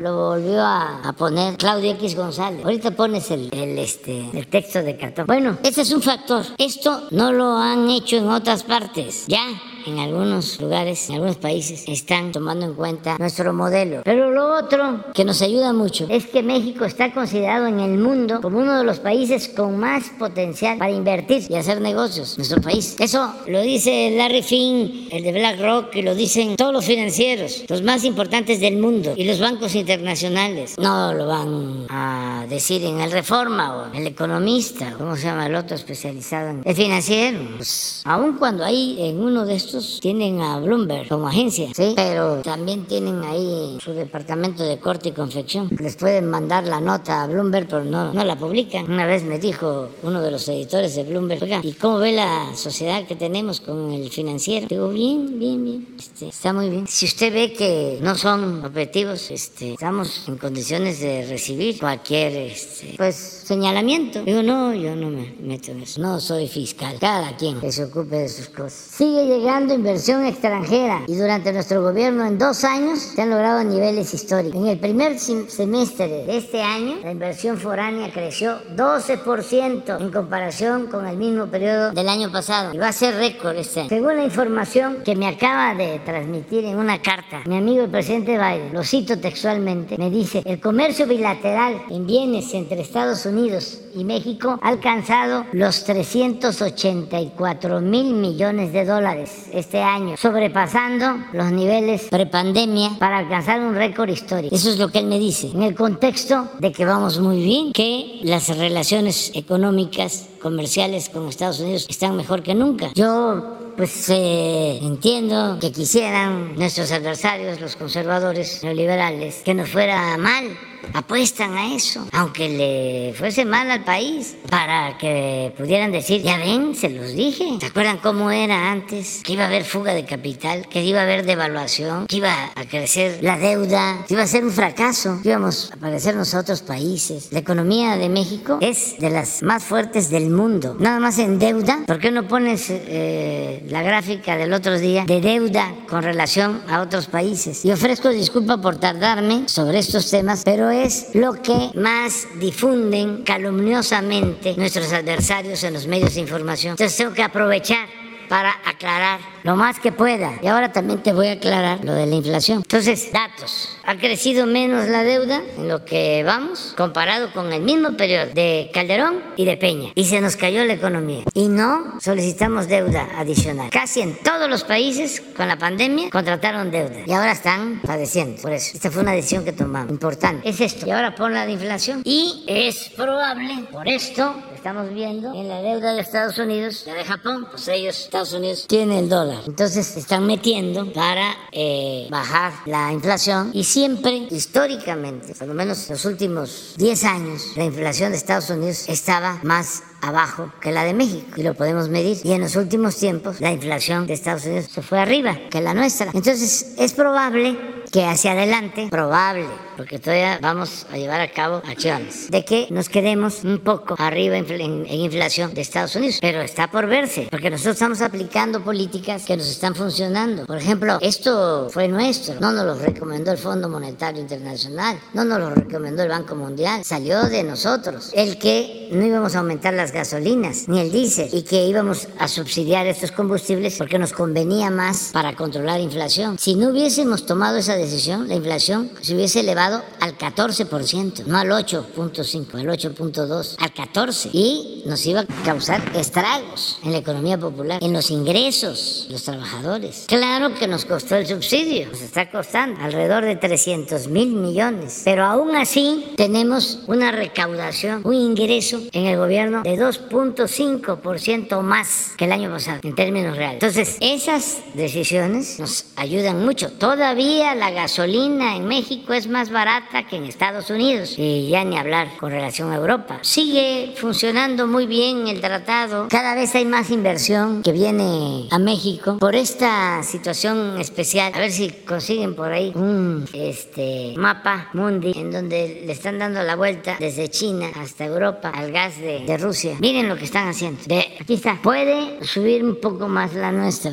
lo volvió a, poner Claudio X González. Ahorita pones el, el, este el texto de Catón. Bueno, ese es un factor. Esto no lo han hecho en otras partes. Ya en algunos lugares, en algunos países, están tomando en cuenta nuestro modelo. Pero lo otro que nos ayuda mucho es que México está considerado en el mundo como uno de los países con más potencial para invertir y hacer negocios. Nuestro país. Eso lo dice Larry Finn, el de BlackRock, y lo dicen todos los financieros, los más importantes del mundo y los bancos internacionales. No lo van a decir en el Reforma o el Economista, ¿cómo se llama el otro especializado en el financiero? Pues, aun cuando hay en uno de estos tienen a Bloomberg como agencia, ¿sí? Pero también tienen ahí su departamento de corte y confección. Les pueden mandar la nota a Bloomberg, pero no, no la publican. Una vez me dijo uno de los editores de Bloomberg, oiga, ¿y cómo ve la sociedad que tenemos con el financiero? Digo, bien, bien, bien. Este, está muy bien. Si usted ve que no son objetivos, este, estamos en condiciones de recibir cualquier este, pues, señalamiento. Digo, no, yo no me meto en eso. No soy fiscal. Cada quien que se ocupe de sus cosas. Sigue llegando inversión extranjera y durante nuestro gobierno en dos años se han logrado niveles históricos. En el primer semestre de este año, la inversión foránea creció 12% en comparación con el mismo periodo del año pasado y va a ser récord este año. Según la información que me acaba de transmitir en una carta, mi amigo el presidente Biden, lo cito textualmente, me dice, el comercio bilateral en bienes entre Estados Unidos y México ha alcanzado los 384 mil millones de dólares este año, sobrepasando los niveles prepandemia para alcanzar un récord histórico. Eso es lo que él me dice, en el contexto de que vamos muy bien, que las relaciones económicas, comerciales con Estados Unidos están mejor que nunca. Yo pues eh, entiendo que quisieran nuestros adversarios, los conservadores neoliberales, que nos fuera mal apuestan a eso, aunque le fuese mal al país, para que pudieran decir, ya ven, se los dije. ¿Se acuerdan cómo era antes? Que iba a haber fuga de capital, que iba a haber devaluación, que iba a crecer la deuda, que iba a ser un fracaso, que íbamos a parecernos a otros países. La economía de México es de las más fuertes del mundo. Nada más en deuda, ¿por qué no pones eh, la gráfica del otro día de deuda con relación a otros países? Y ofrezco disculpa por tardarme sobre estos temas, pero es lo que más difunden calumniosamente nuestros adversarios en los medios de información. Entonces tengo que aprovechar para aclarar lo más que pueda. Y ahora también te voy a aclarar lo de la inflación. Entonces, datos. Ha crecido menos la deuda en lo que vamos comparado con el mismo periodo de Calderón y de Peña. Y se nos cayó la economía. Y no solicitamos deuda adicional. Casi en todos los países con la pandemia contrataron deuda. Y ahora están padeciendo. Por eso, esta fue una decisión que tomamos. Importante. Es esto. Y ahora pon la de inflación. Y es probable, por esto, estamos viendo en la deuda de Estados Unidos, la de Japón, pues ellos, Estados Unidos, tienen el dólar. Entonces están metiendo para eh, bajar la inflación y siempre, históricamente, por lo menos los últimos 10 años, la inflación de Estados Unidos estaba más abajo que la de México y lo podemos medir. Y en los últimos tiempos la inflación de Estados Unidos se fue arriba que la nuestra. Entonces es probable que hacia adelante, probable, porque todavía vamos a llevar a cabo acciones, de que nos quedemos un poco arriba en, inflación de Estados Unidos, pero está por verse, porque nosotros estamos aplicando políticas que nos están funcionando. Por ejemplo, esto fue nuestro, no nos lo recomendó el Fondo Monetario Internacional, no nos lo recomendó el Banco Mundial, salió de nosotros, el que no íbamos a aumentar las gasolinas ni el diésel y que íbamos a subsidiar estos combustibles porque nos convenía más para controlar inflación. Si no hubiésemos tomado esa decisión, la inflación se hubiese elevado al 14%, no al 8.5, al 8.2, al 14. Y nos iba a causar estragos en la economía popular, en los ingresos de los trabajadores. Claro que nos costó el subsidio, nos está costando alrededor de 300 mil millones, pero aún así tenemos una recaudación, un ingreso en el gobierno de 2.5% más que el año pasado, en términos reales. Entonces, esas decisiones nos ayudan mucho. Todavía la gasolina en México es más barata que en Estados Unidos, y ya ni hablar con relación a Europa. Sigue funcionando muy bien el tratado, cada vez hay más inversión que viene a México por esta situación especial. A ver si consiguen por ahí un este, mapa mundi en donde le están dando la vuelta desde China hasta Europa al gas de, de Rusia. Miren lo que están haciendo. De, aquí está. Puede subir un poco más la nuestra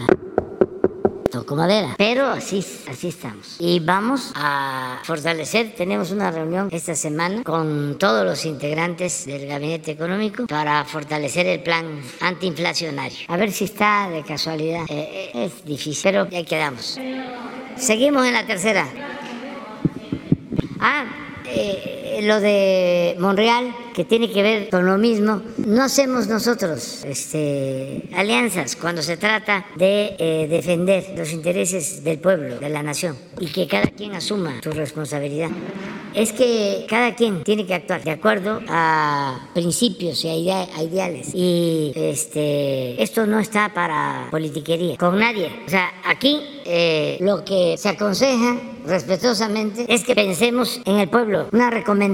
toco madera. Pero así, así estamos. Y vamos a fortalecer. Tenemos una reunión esta semana con todos los integrantes del Gabinete Económico para fortalecer el plan antiinflacionario. A ver si está de casualidad. Eh, eh, es difícil, pero ahí quedamos. Seguimos en la tercera. Ah, eh, lo de Monreal, que tiene que ver con lo mismo, no hacemos nosotros este, alianzas cuando se trata de eh, defender los intereses del pueblo, de la nación, y que cada quien asuma su responsabilidad. Es que cada quien tiene que actuar de acuerdo a principios y a, ideales. Y este, esto no está para politiquería, con nadie. O sea, aquí eh, lo que se aconseja respetuosamente es que pensemos en el pueblo. Una recomendación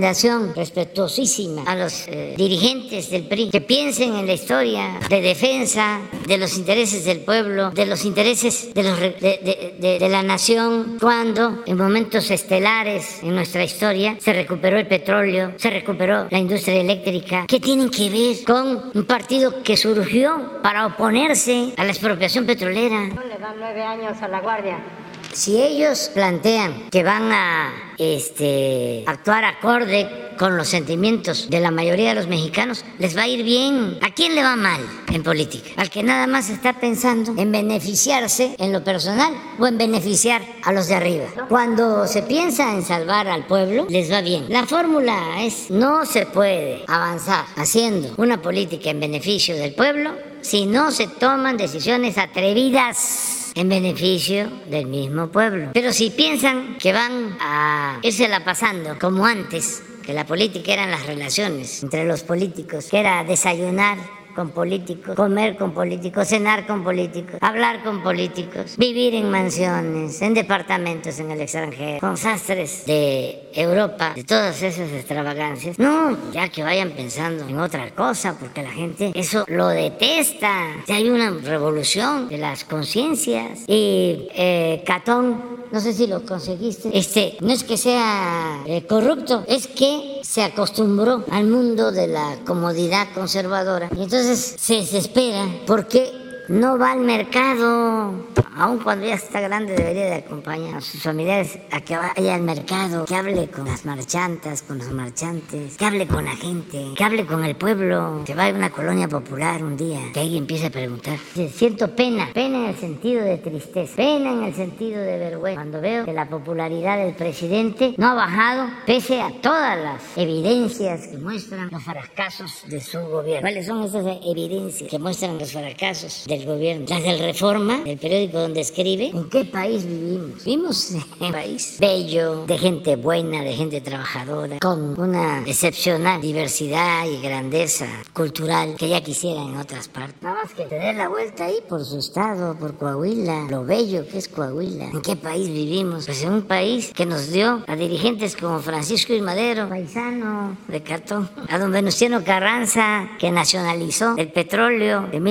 respetuosísima a los eh, dirigentes del PRI que piensen en la historia de defensa de los intereses del pueblo, de los intereses de, los, de, la nación, cuando en momentos estelares en nuestra historia se recuperó el petróleo, se recuperó la industria eléctrica. ¿Qué tienen que ver con un partido que surgió para oponerse a la expropiación petrolera? Le dan nueve años a la Guardia. Si ellos plantean que van a este, actuar acorde con los sentimientos de la mayoría de los mexicanos, les va a ir bien. ¿A quién le va mal en política? Al que nada más está pensando en beneficiarse en lo personal o en beneficiar a los de arriba. Cuando se piensa en salvar al pueblo, les va bien. La fórmula es, no se puede avanzar haciendo una política en beneficio del pueblo si no se toman decisiones atrevidas en beneficio del mismo pueblo. Pero si piensan que van a la pasando como antes, que la política eran las relaciones entre los políticos, que era desayunar con políticos, comer con políticos, cenar con políticos, hablar con políticos, vivir en mansiones, en departamentos en el extranjero, con sastres de Europa, de todas esas extravagancias. No, ya que vayan pensando en otra cosa, porque la gente eso lo detesta. Ya hay una revolución de las conciencias. Y eh, Catón, no sé si lo conseguiste, este, no es que sea eh, corrupto, es que se acostumbró al mundo de la comodidad conservadora. Y entonces entonces se desespera porque no va al mercado, aun cuando ya está grande debería de acompañar a sus familiares a que vaya al mercado, que hable con las marchantas, con los marchantes, que hable con la gente, que hable con el pueblo, que vaya a una colonia popular un día, que alguien empiece a preguntar. Siento pena, pena en el sentido de tristeza, pena en el sentido de vergüenza, cuando veo que la popularidad del presidente no ha bajado pese a todas las evidencias que muestran los fracasos de su gobierno. ¿Cuáles son esas evidencias que muestran los fracasos del gobierno? Las del Reforma, del periódico donde escribe en qué país vivimos. Vivimos en un país bello, de gente buena, de gente trabajadora, con una excepcional diversidad y grandeza cultural que ya quisiera en otras partes. Nada más que tener la vuelta ahí por su estado, por Coahuila, lo bello que es Coahuila. ¿En qué país vivimos? Pues en un país que nos dio a dirigentes como Francisco y Madero, paisano de cartón, a don Venustiano Carranza, que nacionalizó el petróleo en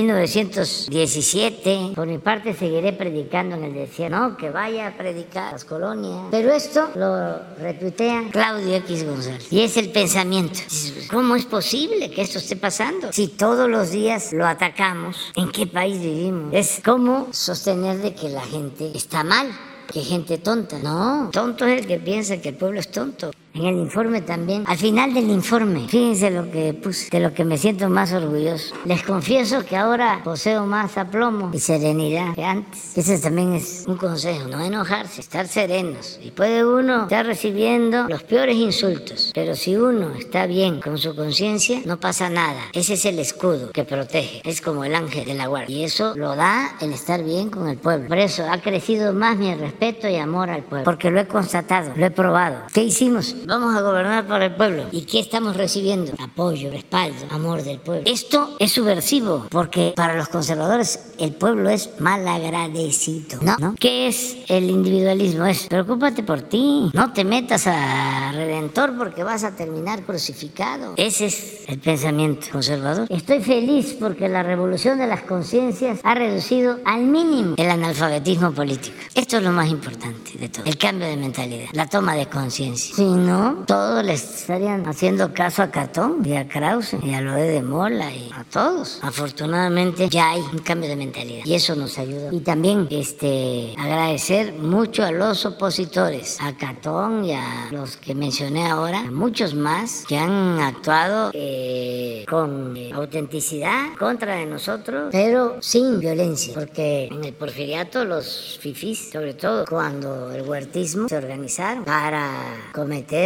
1917. Por mi parte seguiré predicando en el desierto. No, que vaya a predicar las colonias. Pero esto lo retuitea Claudio X González. Y es el pensamiento. ¿Cómo es posible que esto esté pasando? Si todos los días lo atacamos, ¿en qué país vivimos? Es como sostener de que la gente está mal, que gente tonta. No, tonto es el que piensa que el pueblo es tonto. En el informe también. Al final del informe, fíjense lo que puse, de lo que me siento más orgulloso. Les confieso que ahora poseo más aplomo y serenidad que antes. Ese también es un consejo, no enojarse, estar serenos. Y puede uno estar recibiendo los peores insultos, pero si uno está bien con su conciencia, no pasa nada. Ese es el escudo que protege, es como el ángel de la guardia. Y eso lo da el estar bien con el pueblo. Por eso ha crecido más mi respeto y amor al pueblo, porque lo he constatado, lo he probado. ¿Qué hicimos? Vamos a gobernar para el pueblo. ¿Y qué estamos recibiendo? Apoyo, respaldo, amor del pueblo. Esto es subversivo, porque para los conservadores el pueblo es mal agradecido. ¿No? ¿No? ¿Qué es el individualismo? Es preocúpate por ti. No te metas a redentor porque vas a terminar crucificado. Ese es el pensamiento conservador. Estoy feliz porque la revolución de las conciencias ha reducido al mínimo el analfabetismo político. Esto es lo más importante de todo. El cambio de mentalidad, la toma de conciencia. Si no, todos les estarían haciendo caso a Catón y a Krause y a Loé de Mola y a todos. Afortunadamente ya hay un cambio de mentalidad y eso nos ayuda. Y también este, agradecer mucho a los opositores, a Catón y a los que mencioné ahora, a muchos más que han actuado eh, con eh, autenticidad contra de nosotros, pero sin violencia, porque en el porfiriato los fifís, sobre todo cuando el huertismo se organizaron para cometer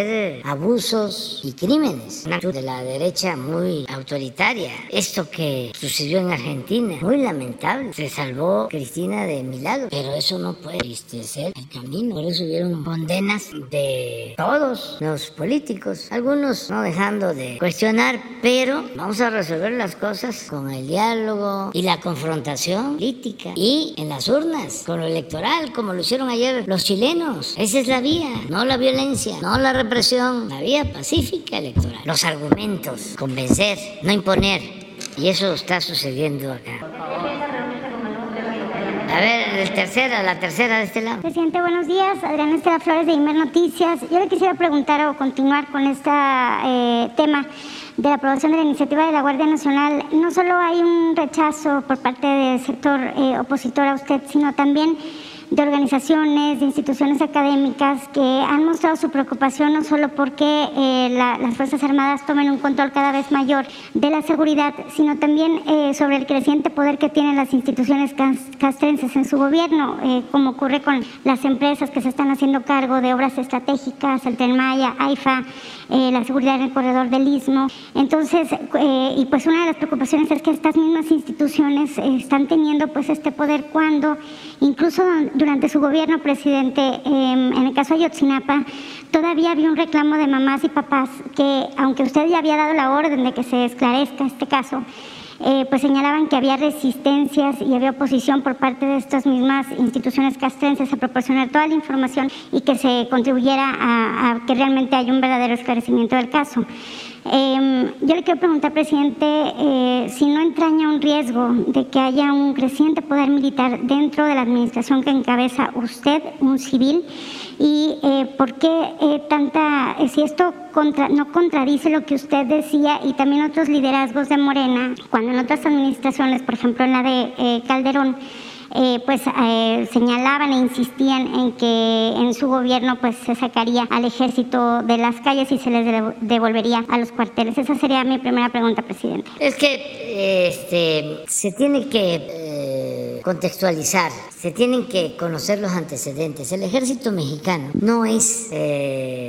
abusos y crímenes, una de la derecha muy autoritaria. Esto que sucedió en Argentina, muy lamentable, se salvó Cristina de milagro, pero eso no puede ser el camino, por eso hubieron condenas de todos los políticos, algunos no dejando de cuestionar, pero vamos a resolver las cosas con el diálogo y la confrontación política y en las urnas, con lo electoral, como lo hicieron ayer los chilenos. Esa es la vía, no la violencia, no la represión, la vía pacífica electoral. Los argumentos, convencer, no imponer. Y eso está sucediendo acá. A ver, el tercera, la tercera de este lado. Presidente, buenos días. Adriana Estela Flores de Imer Noticias. Yo le quisiera preguntar o continuar con este eh, tema de la aprobación de la iniciativa de la Guardia Nacional. No solo hay un rechazo por parte del sector eh, opositor a usted, sino también de organizaciones, de instituciones académicas que han mostrado su preocupación no solo porque eh, las Fuerzas Armadas tomen un control cada vez mayor de la seguridad, sino también eh, sobre el creciente poder que tienen las instituciones castrenses en su gobierno, eh, como ocurre con las empresas que se están haciendo cargo de obras estratégicas, el Tren Maya, AIFA, la seguridad en el corredor del Istmo. Entonces, y pues una de las preocupaciones es que estas mismas instituciones están teniendo pues este poder cuando incluso durante su gobierno, presidente, em, en el caso de Ayotzinapa, todavía había un reclamo de mamás y papás que, aunque usted ya había dado la orden de que se esclarezca este caso, eh, pues señalaban que había resistencias y había oposición por parte de estas mismas instituciones castrenses a proporcionar toda la información y que se contribuyera a, a que realmente haya un verdadero esclarecimiento del caso. Eh, yo le quiero preguntar, presidente, eh, si no entraña un riesgo de que haya un creciente poder militar dentro de la administración que encabeza usted, un civil, y eh, por qué eh, tanta, si esto contra, no contradice lo que usted decía y también otros liderazgos de Morena, cuando en otras administraciones, por ejemplo en la de Calderón, eh, pues eh, señalaban e insistían en que en su gobierno pues se sacaría al ejército de las calles y se les devolvería a los cuarteles. Esa sería mi primera pregunta, presidente. Es que este, se tiene que contextualizar, se tienen que conocer los antecedentes. El ejército mexicano no es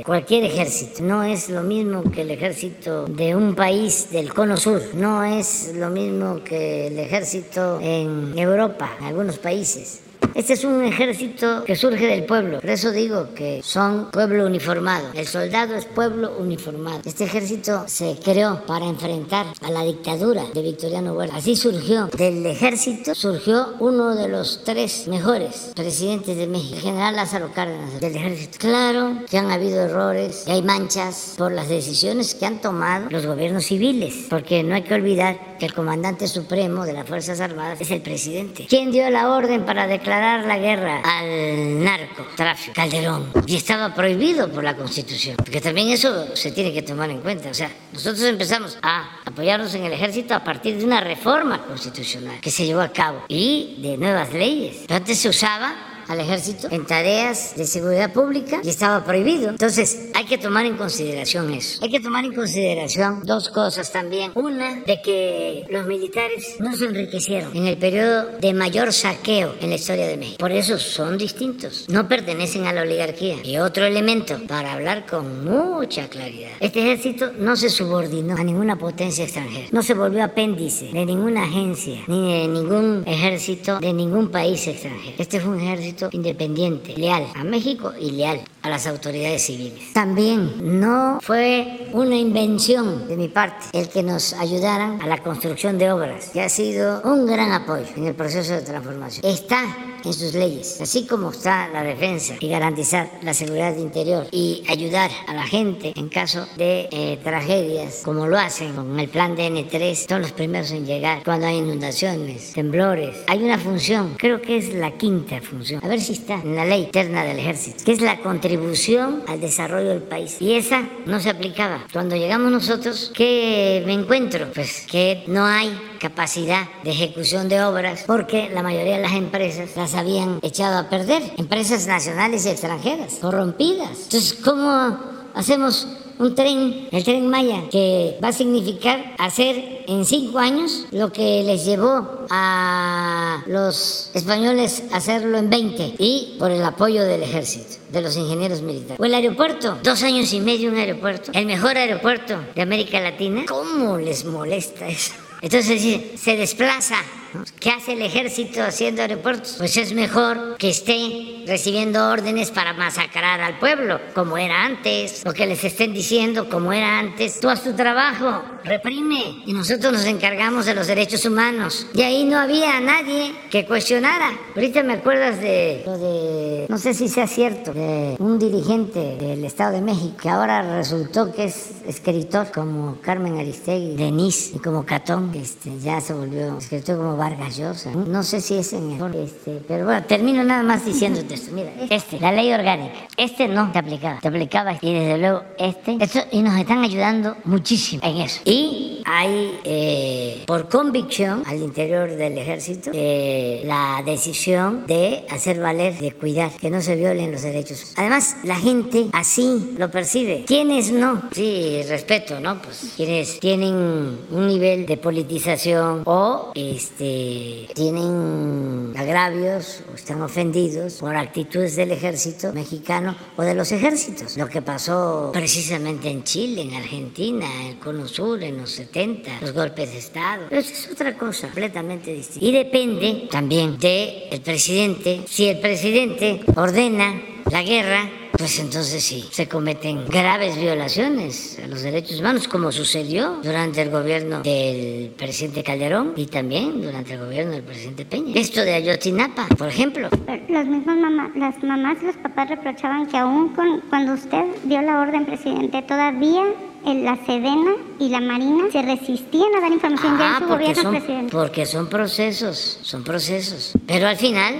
cualquier ejército, no es lo mismo que el ejército de un país del cono sur, no es lo mismo que el ejército en Europa, en algunos países. Este es un ejército que surge del pueblo, por eso digo que son pueblo uniformado. El soldado es pueblo uniformado. Este ejército se creó para enfrentar a la dictadura de Victoriano Huerta. Así surgió. Del ejército surgió uno de los tres mejores presidentes de México, el general Lázaro Cárdenas del ejército. Claro que han habido errores, que hay manchas por las decisiones que han tomado los gobiernos civiles, porque no hay que olvidar que el comandante supremo de las Fuerzas Armadas es el presidente. ¿Quién dio la orden para declarar la guerra al narcotráfico, Calderón, y estaba prohibido por la Constitución, porque también eso se tiene que tomar en cuenta. O sea, nosotros empezamos a apoyarnos en el ejército a partir de una reforma constitucional que se llevó a cabo y de nuevas leyes. Pero antes se usaba al ejército en tareas de seguridad pública y estaba prohibido. Entonces hay que tomar en consideración eso. Hay que tomar en consideración dos cosas también. Una, de que los militares no se enriquecieron en el periodo de mayor saqueo en la historia de México. Por eso son distintos. No pertenecen a la oligarquía. Y otro elemento, para hablar con mucha claridad. Este ejército no se subordinó a ninguna potencia extranjera. No se volvió apéndice de ninguna agencia ni de ningún ejército de ningún país extranjero. Este fue un ejército independiente, leal a México y leal a las autoridades civiles. También no fue una invención de mi parte el que nos ayudaran a la construcción de obras, que ha sido un gran apoyo en el proceso de transformación. Está en sus leyes, así como está la defensa y garantizar la seguridad interior y ayudar a la gente en caso de eh, tragedias, como lo hacen con el plan de N3, son los primeros en llegar cuando hay inundaciones, temblores. Hay una función, creo que es la quinta función, a ver si está en la ley interna del ejército, que es la contribución al desarrollo del país. Y esa no se aplicaba. Cuando llegamos nosotros, ¿qué me encuentro? Pues que no hay capacidad de ejecución de obras porque la mayoría de las empresas las habían echado a perder, empresas nacionales y extranjeras, corrompidas. Entonces, ¿cómo hacemos un tren, el tren Maya, que va a significar hacer en cinco años lo que les llevó a los españoles hacerlo en 20 y por el apoyo del ejército, de los ingenieros militares. O el aeropuerto, dos años y medio un aeropuerto, el mejor aeropuerto de América Latina. ¿Cómo les molesta eso? Entonces se desplaza. ¿Qué hace el ejército haciendo aeropuertos? Pues es mejor que esté recibiendo órdenes para masacrar al pueblo, como era antes, o que les estén diciendo como era antes. Tú haz tu trabajo, reprime, y nosotros nos encargamos de los derechos humanos. Y ahí no había nadie que cuestionara. Ahorita me acuerdas de lo de, no sé si sea cierto, de un dirigente del Estado de México, que ahora resultó que es escritor como Carmen Aristegui, Denise y como Catón, este, ya se volvió escritor como Vargas Llosa. No sé si es en este, pero bueno, termino nada más diciéndote esto. Mira, este, la ley orgánica, este no te aplicaba, te aplicaba y desde luego este, esto, y nos están ayudando muchísimo en eso. Y hay, eh, por convicción al interior del ejército, eh, la decisión de hacer valer, de cuidar, que no se violen los derechos. Además, la gente así lo percibe. Quienes no, sí, respeto, ¿no? Pues quienes tienen un nivel de politización o este, tienen agravios o están ofendidos por actitudes del ejército mexicano o de los ejércitos. Lo que pasó precisamente en Chile, en Argentina, en el Cono Sur, en los 70, los golpes de Estado. Pero eso es otra cosa completamente distinta. Y depende también del presidente. Si el presidente ordena la guerra, pues entonces sí, se cometen graves violaciones a los derechos humanos, como sucedió durante el gobierno del presidente Calderón y también durante el gobierno del presidente Peña. Esto de Ayotzinapa, por ejemplo. Las mismas mamás, las mamás y los papás reprochaban que aún con, cuando usted dio la orden, presidente, todavía en la Sedena y la Marina se resistían a dar información ya en Ah, su gobierno, son, presidente. porque son procesos, son procesos. Pero al final,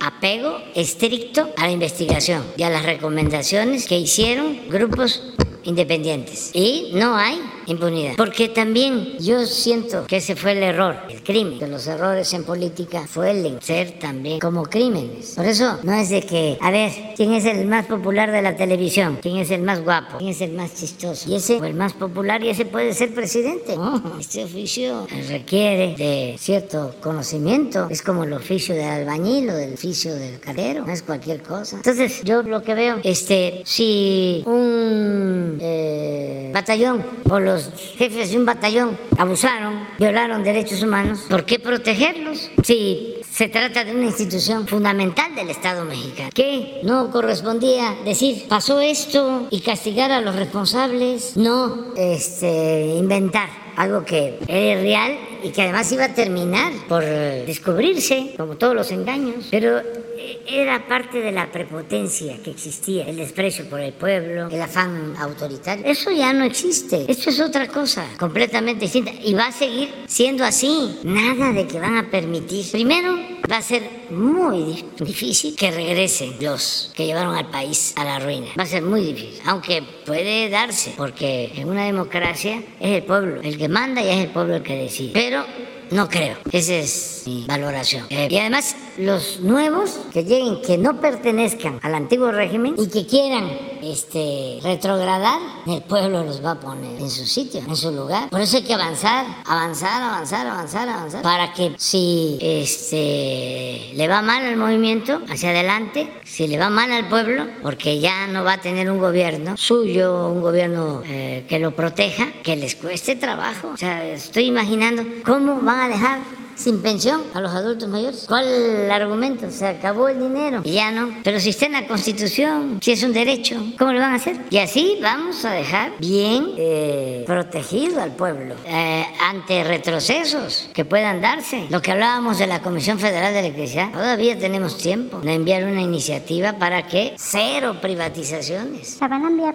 apego estricto a la investigación y a las recomendaciones que hicieron grupos independientes. Y no hay impunidad. Porque también yo siento que ese fue el error, el crimen. Que los errores en política suelen ser también como crímenes. Por eso no es de que, a ver, ¿quién es el más popular de la televisión? ¿Quién es el más guapo? ¿Quién es el más chistoso? Y ese fue el más popular y ese puede ser presidente. No, este oficio requiere de cierto conocimiento. Es como el oficio del albañil o del oficio del cartero. No es cualquier cosa. Entonces, yo lo que veo, este, si un eh, batallón. O los jefes de un batallón abusaron, violaron derechos humanos, ¿por qué protegerlos? Si se trata de una institución fundamental del Estado mexicano, que no correspondía decir, pasó esto y castigar a los responsables, no este, inventar algo que era real y que además iba a terminar por descubrirse, como todos los engaños, pero eh, era parte de la prepotencia que existía, el desprecio por el pueblo, el afán autoritario. Eso ya no existe. Esto es otra cosa, completamente distinta. Y va a seguir siendo así. Nada de que van a permitir. Primero, va a ser muy di- difícil que regresen los que llevaron al país a la ruina. Va a ser muy difícil, aunque puede darse, porque en una democracia es el pueblo el que manda y es el pueblo el que decide. Pero no creo. Esa es mi valoración. Eh, y además, los nuevos que lleguen, que no pertenezcan al antiguo régimen y que quieran este, retrogradar, el pueblo los va a poner en su sitio, en su lugar. Por eso hay que avanzar, avanzar, avanzar, avanzar, avanzar, para que si este, le va mal al movimiento, hacia adelante, si le va mal al pueblo, porque ya no va a tener un gobierno suyo, un gobierno eh, que lo proteja, que les cueste trabajo. O sea, estoy imaginando cómo van a dejar sin pensión a los adultos mayores. ¿Cuál el argumento? Se acabó el dinero. Ya no. Pero si está en la Constitución, si es un derecho, ¿cómo lo van a hacer? Y así vamos a dejar bien eh, protegido al pueblo eh, ante retrocesos que puedan darse. Lo que hablábamos de la Comisión Federal de Electricidad, todavía tenemos tiempo de enviar una iniciativa para que cero privatizaciones.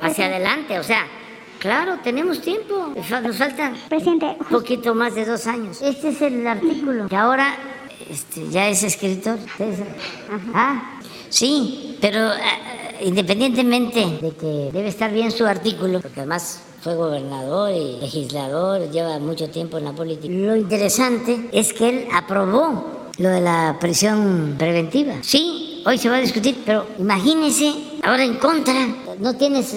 Hacia adelante, o sea, Claro, tenemos tiempo. Nos falta Presidente, un poquito más de dos años. Este es el artículo que ahora este, ya es escritor. Ah, sí, pero eh, independientemente de que debe estar bien su artículo, porque además fue gobernador y legislador, lleva mucho tiempo en la política. Lo interesante es que él aprobó lo de la prisión preventiva. Sí, hoy se va a discutir, pero imagínese ahora en contra. No tienes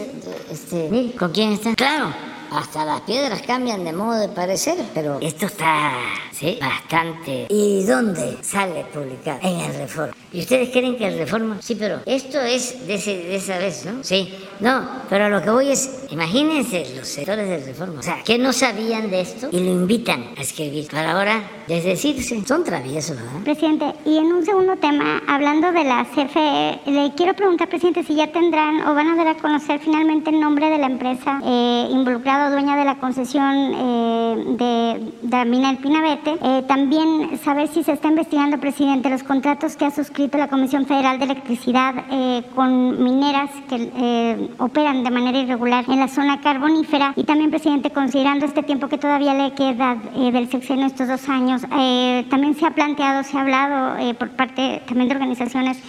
este, ¿con quién está? Claro, hasta las piedras cambian de modo de parecer, pero esto está, ¿sí? Bastante. ¿Y dónde sale publicado? En el Reforma. ¿Y ustedes creen que el Reforma? Sí, pero esto es de, de esa vez, ¿no? Sí. No, pero lo que voy es, imagínense los sectores del Reforma. O sea, que no sabían de esto y lo invitan a escribir. Para ahora, desdecirse. Son traviesos, ¿verdad? Presidente, y en un segundo tema, hablando de la CFE, le quiero preguntar, presidente, si ya tendrán o van a dar a conocer finalmente el nombre de la empresa eh, involucrada dueña de la concesión eh, de, de, la mina del Pinabete. Eh, también saber si se está investigando, presidente, los contratos que ha suscrito la Comisión Federal de Electricidad eh, con mineras que operan de manera irregular en la zona carbonífera. Y también, presidente, considerando este tiempo que todavía le queda del sexenio, estos dos años, también se ha planteado, se ha hablado por parte también de organizaciones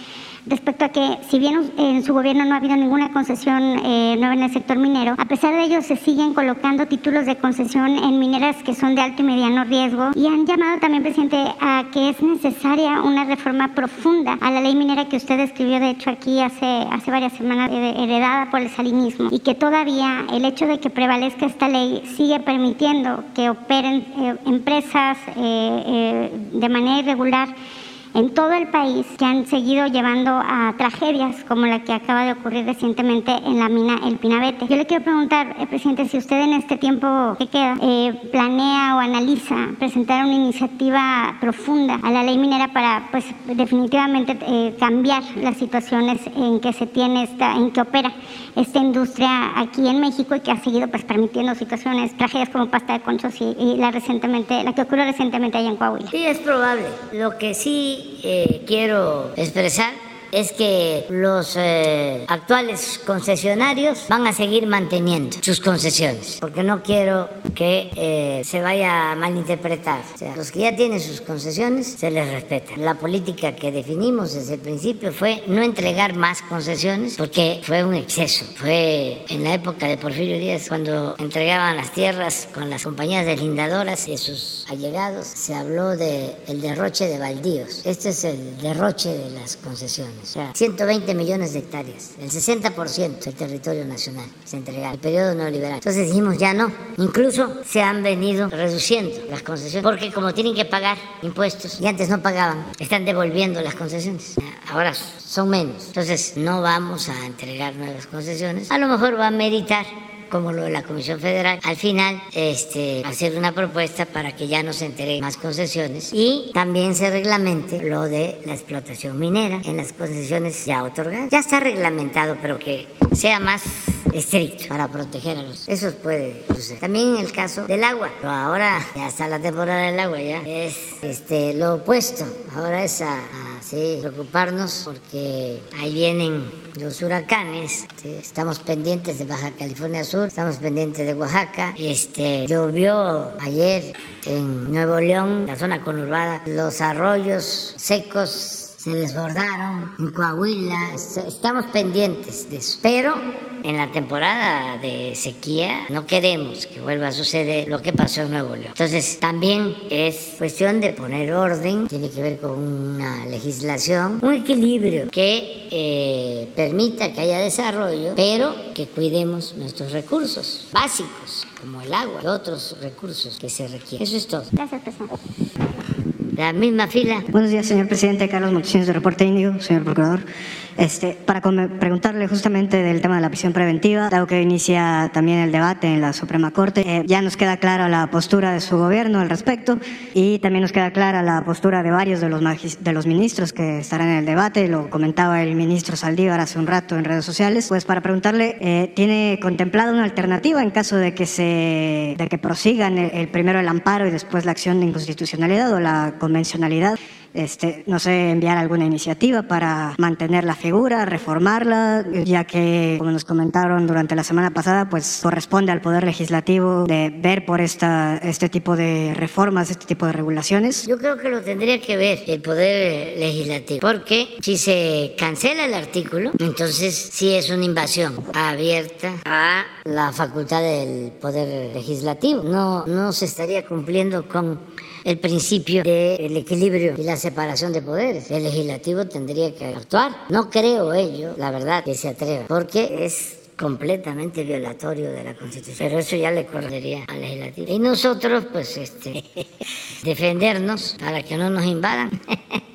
respecto a que si bien en su gobierno no ha habido ninguna concesión eh, nueva en el sector minero, a pesar de ello se siguen colocando títulos de concesión en mineras que son de alto y mediano riesgo y han llamado también, presidente, a que es necesaria una reforma profunda a la ley minera que usted escribió, de hecho, aquí hace, hace varias semanas, eh, heredada por el salinismo, y que todavía el hecho de que prevalezca esta ley sigue permitiendo que operen eh, empresas de manera irregular en todo el país que han seguido llevando a tragedias como la que acaba de ocurrir recientemente en la mina El Pinabete. Yo le quiero preguntar, eh, presidente, si usted en este tiempo que queda eh, planea o analiza presentar una iniciativa profunda a la ley minera para, pues, definitivamente eh, cambiar las situaciones en que se tiene esta, en que opera esta industria aquí en México y que ha seguido, pues, permitiendo situaciones, tragedias como pasta de conchos y, la recientemente, la que ocurrió recientemente allá en Coahuila. Sí, es probable. Lo que sí eh, quiero expresar es que los eh, actuales concesionarios van a seguir manteniendo sus concesiones, porque no quiero que eh, se vaya a malinterpretar. O sea, los que ya tienen sus concesiones se les respeta. La política que definimos desde el principio fue no entregar más concesiones, porque fue un exceso. Fue en la época de Porfirio Díaz cuando entregaban las tierras con las compañías deslindadoras y sus allegados, se habló del el derroche de baldíos. Este es el derroche de las concesiones. O sea, 120 millones de hectáreas, el 60% del territorio nacional se entrega el periodo neoliberal. Entonces dijimos ya no. Incluso se han venido reduciendo las concesiones porque como tienen que pagar impuestos y antes no pagaban, están devolviendo las concesiones. Ahora son menos. Entonces no vamos a entregar nuevas concesiones. A lo mejor va a meritar como lo de la Comisión Federal, al final este, hacer una propuesta para que ya no se entreguen más concesiones y también se reglamente lo de la explotación minera en las concesiones ya otorgadas. Ya está reglamentado, pero que sea más estricto para proteger a los. Eso puede suceder. También el caso del agua. Pero ahora ya está la temporada del agua, ya es este, lo opuesto. Ahora es a, preocuparnos porque ahí vienen los huracanes. Estamos pendientes de Baja California Sur, estamos pendientes de Oaxaca. Este, llovió ayer en Nuevo León, la zona conurbada, los arroyos secos se desbordaron en Coahuila. Estamos pendientes de eso. Pero en la temporada de sequía no queremos que vuelva a suceder lo que pasó en Nuevo León. Entonces también es cuestión de poner orden, tiene que ver con una legislación, un equilibrio que eh, permita que haya desarrollo, pero que cuidemos nuestros recursos básicos como el agua y otros recursos que se requieren. Eso es todo. Gracias, presidente la misma fila. Buenos días, señor presidente. Carlos Montesinos de Reporte Índigo, señor procurador. Este, para preguntarle justamente del tema de la prisión preventiva, dado que inicia también el debate en la Suprema Corte, eh, ya nos queda clara la postura de su gobierno al respecto y también nos queda clara la postura de varios de los, de los ministros que estarán en el debate, lo comentaba el ministro Saldívar hace un rato en redes sociales. Pues para preguntarle, eh, ¿tiene contemplada una alternativa en caso de que se de que prosigan el, el primero el amparo y después la acción de inconstitucionalidad o la convencionalidad? Este, no sé, enviar alguna iniciativa para mantener la figura, reformarla, ya que, como nos comentaron durante la semana pasada, pues corresponde al Poder Legislativo de ver por esta, este tipo de reformas, este tipo de regulaciones. Yo creo que lo tendría que ver el Poder Legislativo, porque si se cancela el artículo, entonces sí es una invasión abierta a la facultad del Poder Legislativo. No, no se estaría cumpliendo con el principio del equilibrio y la separación de poderes. El legislativo tendría que actuar. No creo ello, la verdad, que se atreva, porque es completamente violatorio de la Constitución. Pero eso ya le correspondería al legislativo. Y nosotros, pues, este, defendernos para que no nos invadan.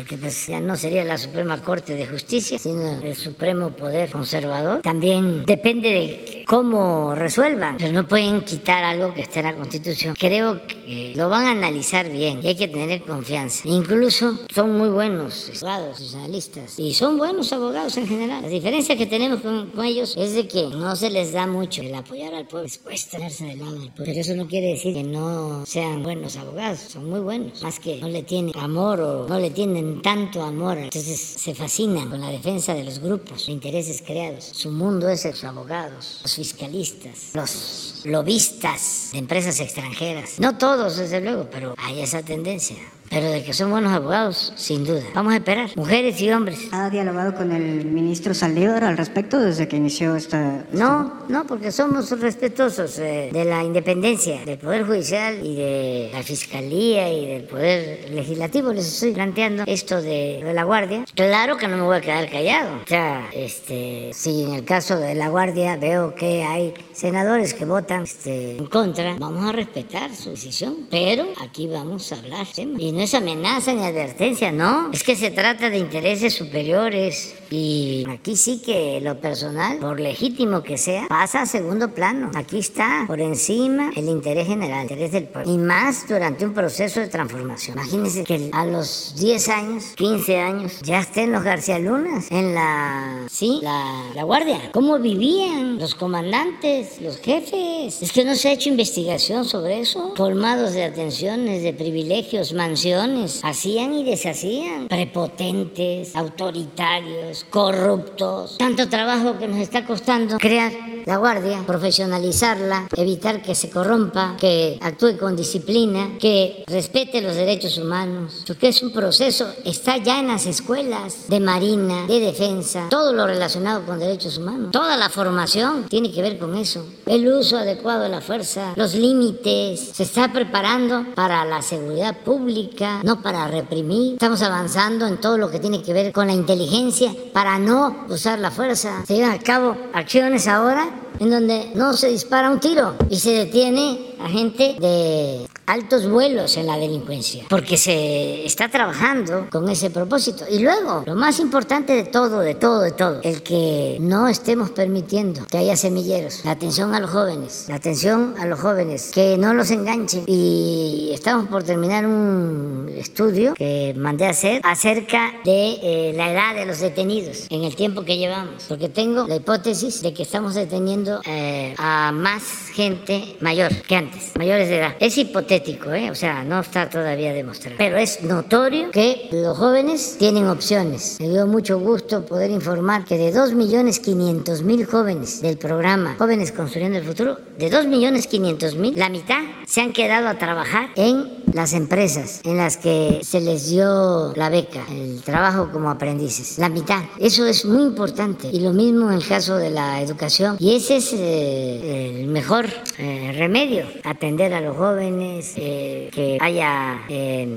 porque pues ya no sería la Suprema Corte de Justicia, sino el Supremo Poder Conservador. También depende de cómo resuelvan, pero no pueden quitar algo que está en la Constitución. Creo que lo van a analizar bien y hay que tener confianza. Incluso son muy buenos abogados, analistas, y son buenos abogados en general. La diferencia que tenemos con, ellos es de que no se les da mucho el apoyar al pueblo, les cuesta tenerse del lado del pueblo. Pero eso no quiere decir que no sean buenos abogados, son muy buenos, más que no le tienen amor o no le tienen tanto amor, entonces se fascinan con la defensa de los grupos de intereses creados. Su mundo es los abogados, los fiscalistas, los lobistas de empresas extranjeras. No todos, desde luego, pero hay esa tendencia. Pero de que son buenos abogados, sin duda. Vamos a esperar, mujeres y hombres. ¿Ha dialogado con el ministro Saldívar al respecto desde que inició esta...? No, no, porque somos respetuosos eh, de la independencia del Poder Judicial y de la Fiscalía y del Poder Legislativo. Les estoy planteando esto de, de la Guardia. Claro que no me voy a quedar callado. O sea, este, si en el caso de la Guardia veo que hay senadores que votan este, en contra, vamos a respetar su decisión. Pero aquí vamos a hablar. Y no es amenaza ni advertencia, no. Es que se trata de intereses superiores. Y aquí sí que lo personal, por legítimo que sea, pasa a segundo plano. Aquí está por encima el interés general, el interés del pueblo. Y más durante un proceso de transformación. Imagínense que a los 10 años, 15 años, ya estén los García Lunas en la, sí, la, la guardia. ¿Cómo vivían los comandantes, los jefes? Es que no se ha hecho investigación sobre eso. Colmados de atenciones, de privilegios, mansiones. Hacían y deshacían, prepotentes, autoritarios, corruptos. Tanto trabajo que nos está costando crear la guardia, profesionalizarla, evitar que se corrompa, que actúe con disciplina, que respete los derechos humanos, porque es un proceso, está ya en las escuelas de marina, de defensa, todo lo relacionado con derechos humanos, toda la formación tiene que ver con eso, el uso adecuado de la fuerza, los límites, se está preparando para la seguridad pública no para reprimir. Estamos avanzando en todo lo que tiene que ver con la inteligencia para no usar la fuerza. Se llevan a cabo acciones ahora en donde no se dispara un tiro y se detiene a gente de altos vuelos en la delincuencia, porque se está trabajando con ese propósito. Y luego, lo más importante de todo, de todo, de todo, el que no estemos permitiendo que haya semilleros, la atención a los jóvenes, la atención a los jóvenes, que no los enganchen. Y estamos por terminar un estudio que mandé a hacer acerca de eh, la edad de los detenidos en el tiempo que llevamos, porque tengo la hipótesis de que estamos deteniendo eh, a más gente mayor que antes, mayores de edad. Es hipotético, ¿eh? o sea, no está todavía demostrado, pero es notorio que los jóvenes tienen opciones. Me dio mucho gusto poder informar que de 2.500.000 jóvenes del programa Jóvenes Construyendo el Futuro, de 2.500.000, la mitad se han quedado a trabajar en las empresas en las que se les dio la beca, el trabajo como aprendices. La mitad. Eso es muy importante. Y lo mismo en el caso de la educación. Y ese es eh, el mejor eh, remedio, atender a los jóvenes, eh, que haya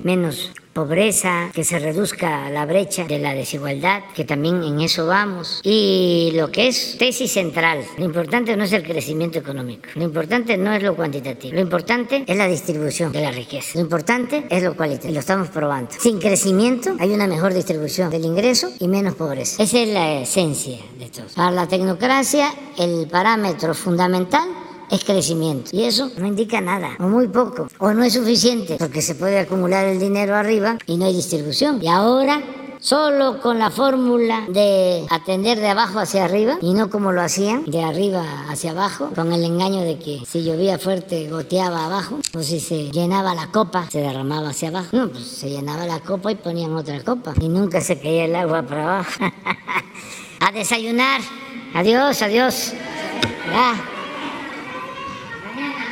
menos pobreza, que se reduzca la brecha de la desigualdad, que también en eso vamos. Y lo que es tesis central, lo importante no es el crecimiento económico, lo importante no es lo cuantitativo, lo importante es la distribución de la riqueza, lo importante es lo cualitativo, lo estamos probando. Sin crecimiento hay una mejor distribución del ingreso y menos pobreza. Esa es la esencia de todo. Para la tecnocracia, el parámetro fundamental es crecimiento. Y eso no indica nada, o muy poco, o no es suficiente, porque se puede acumular el dinero arriba y no hay distribución. Y ahora solo con la fórmula de atender de abajo hacia arriba y no como lo hacían de arriba hacia abajo, con el engaño de que si llovía fuerte goteaba abajo o si se llenaba la copa se derramaba hacia abajo. No, pues se llenaba la copa y ponían otra copa y nunca se caía el agua para abajo. a desayunar. Adiós, adiós. Ya.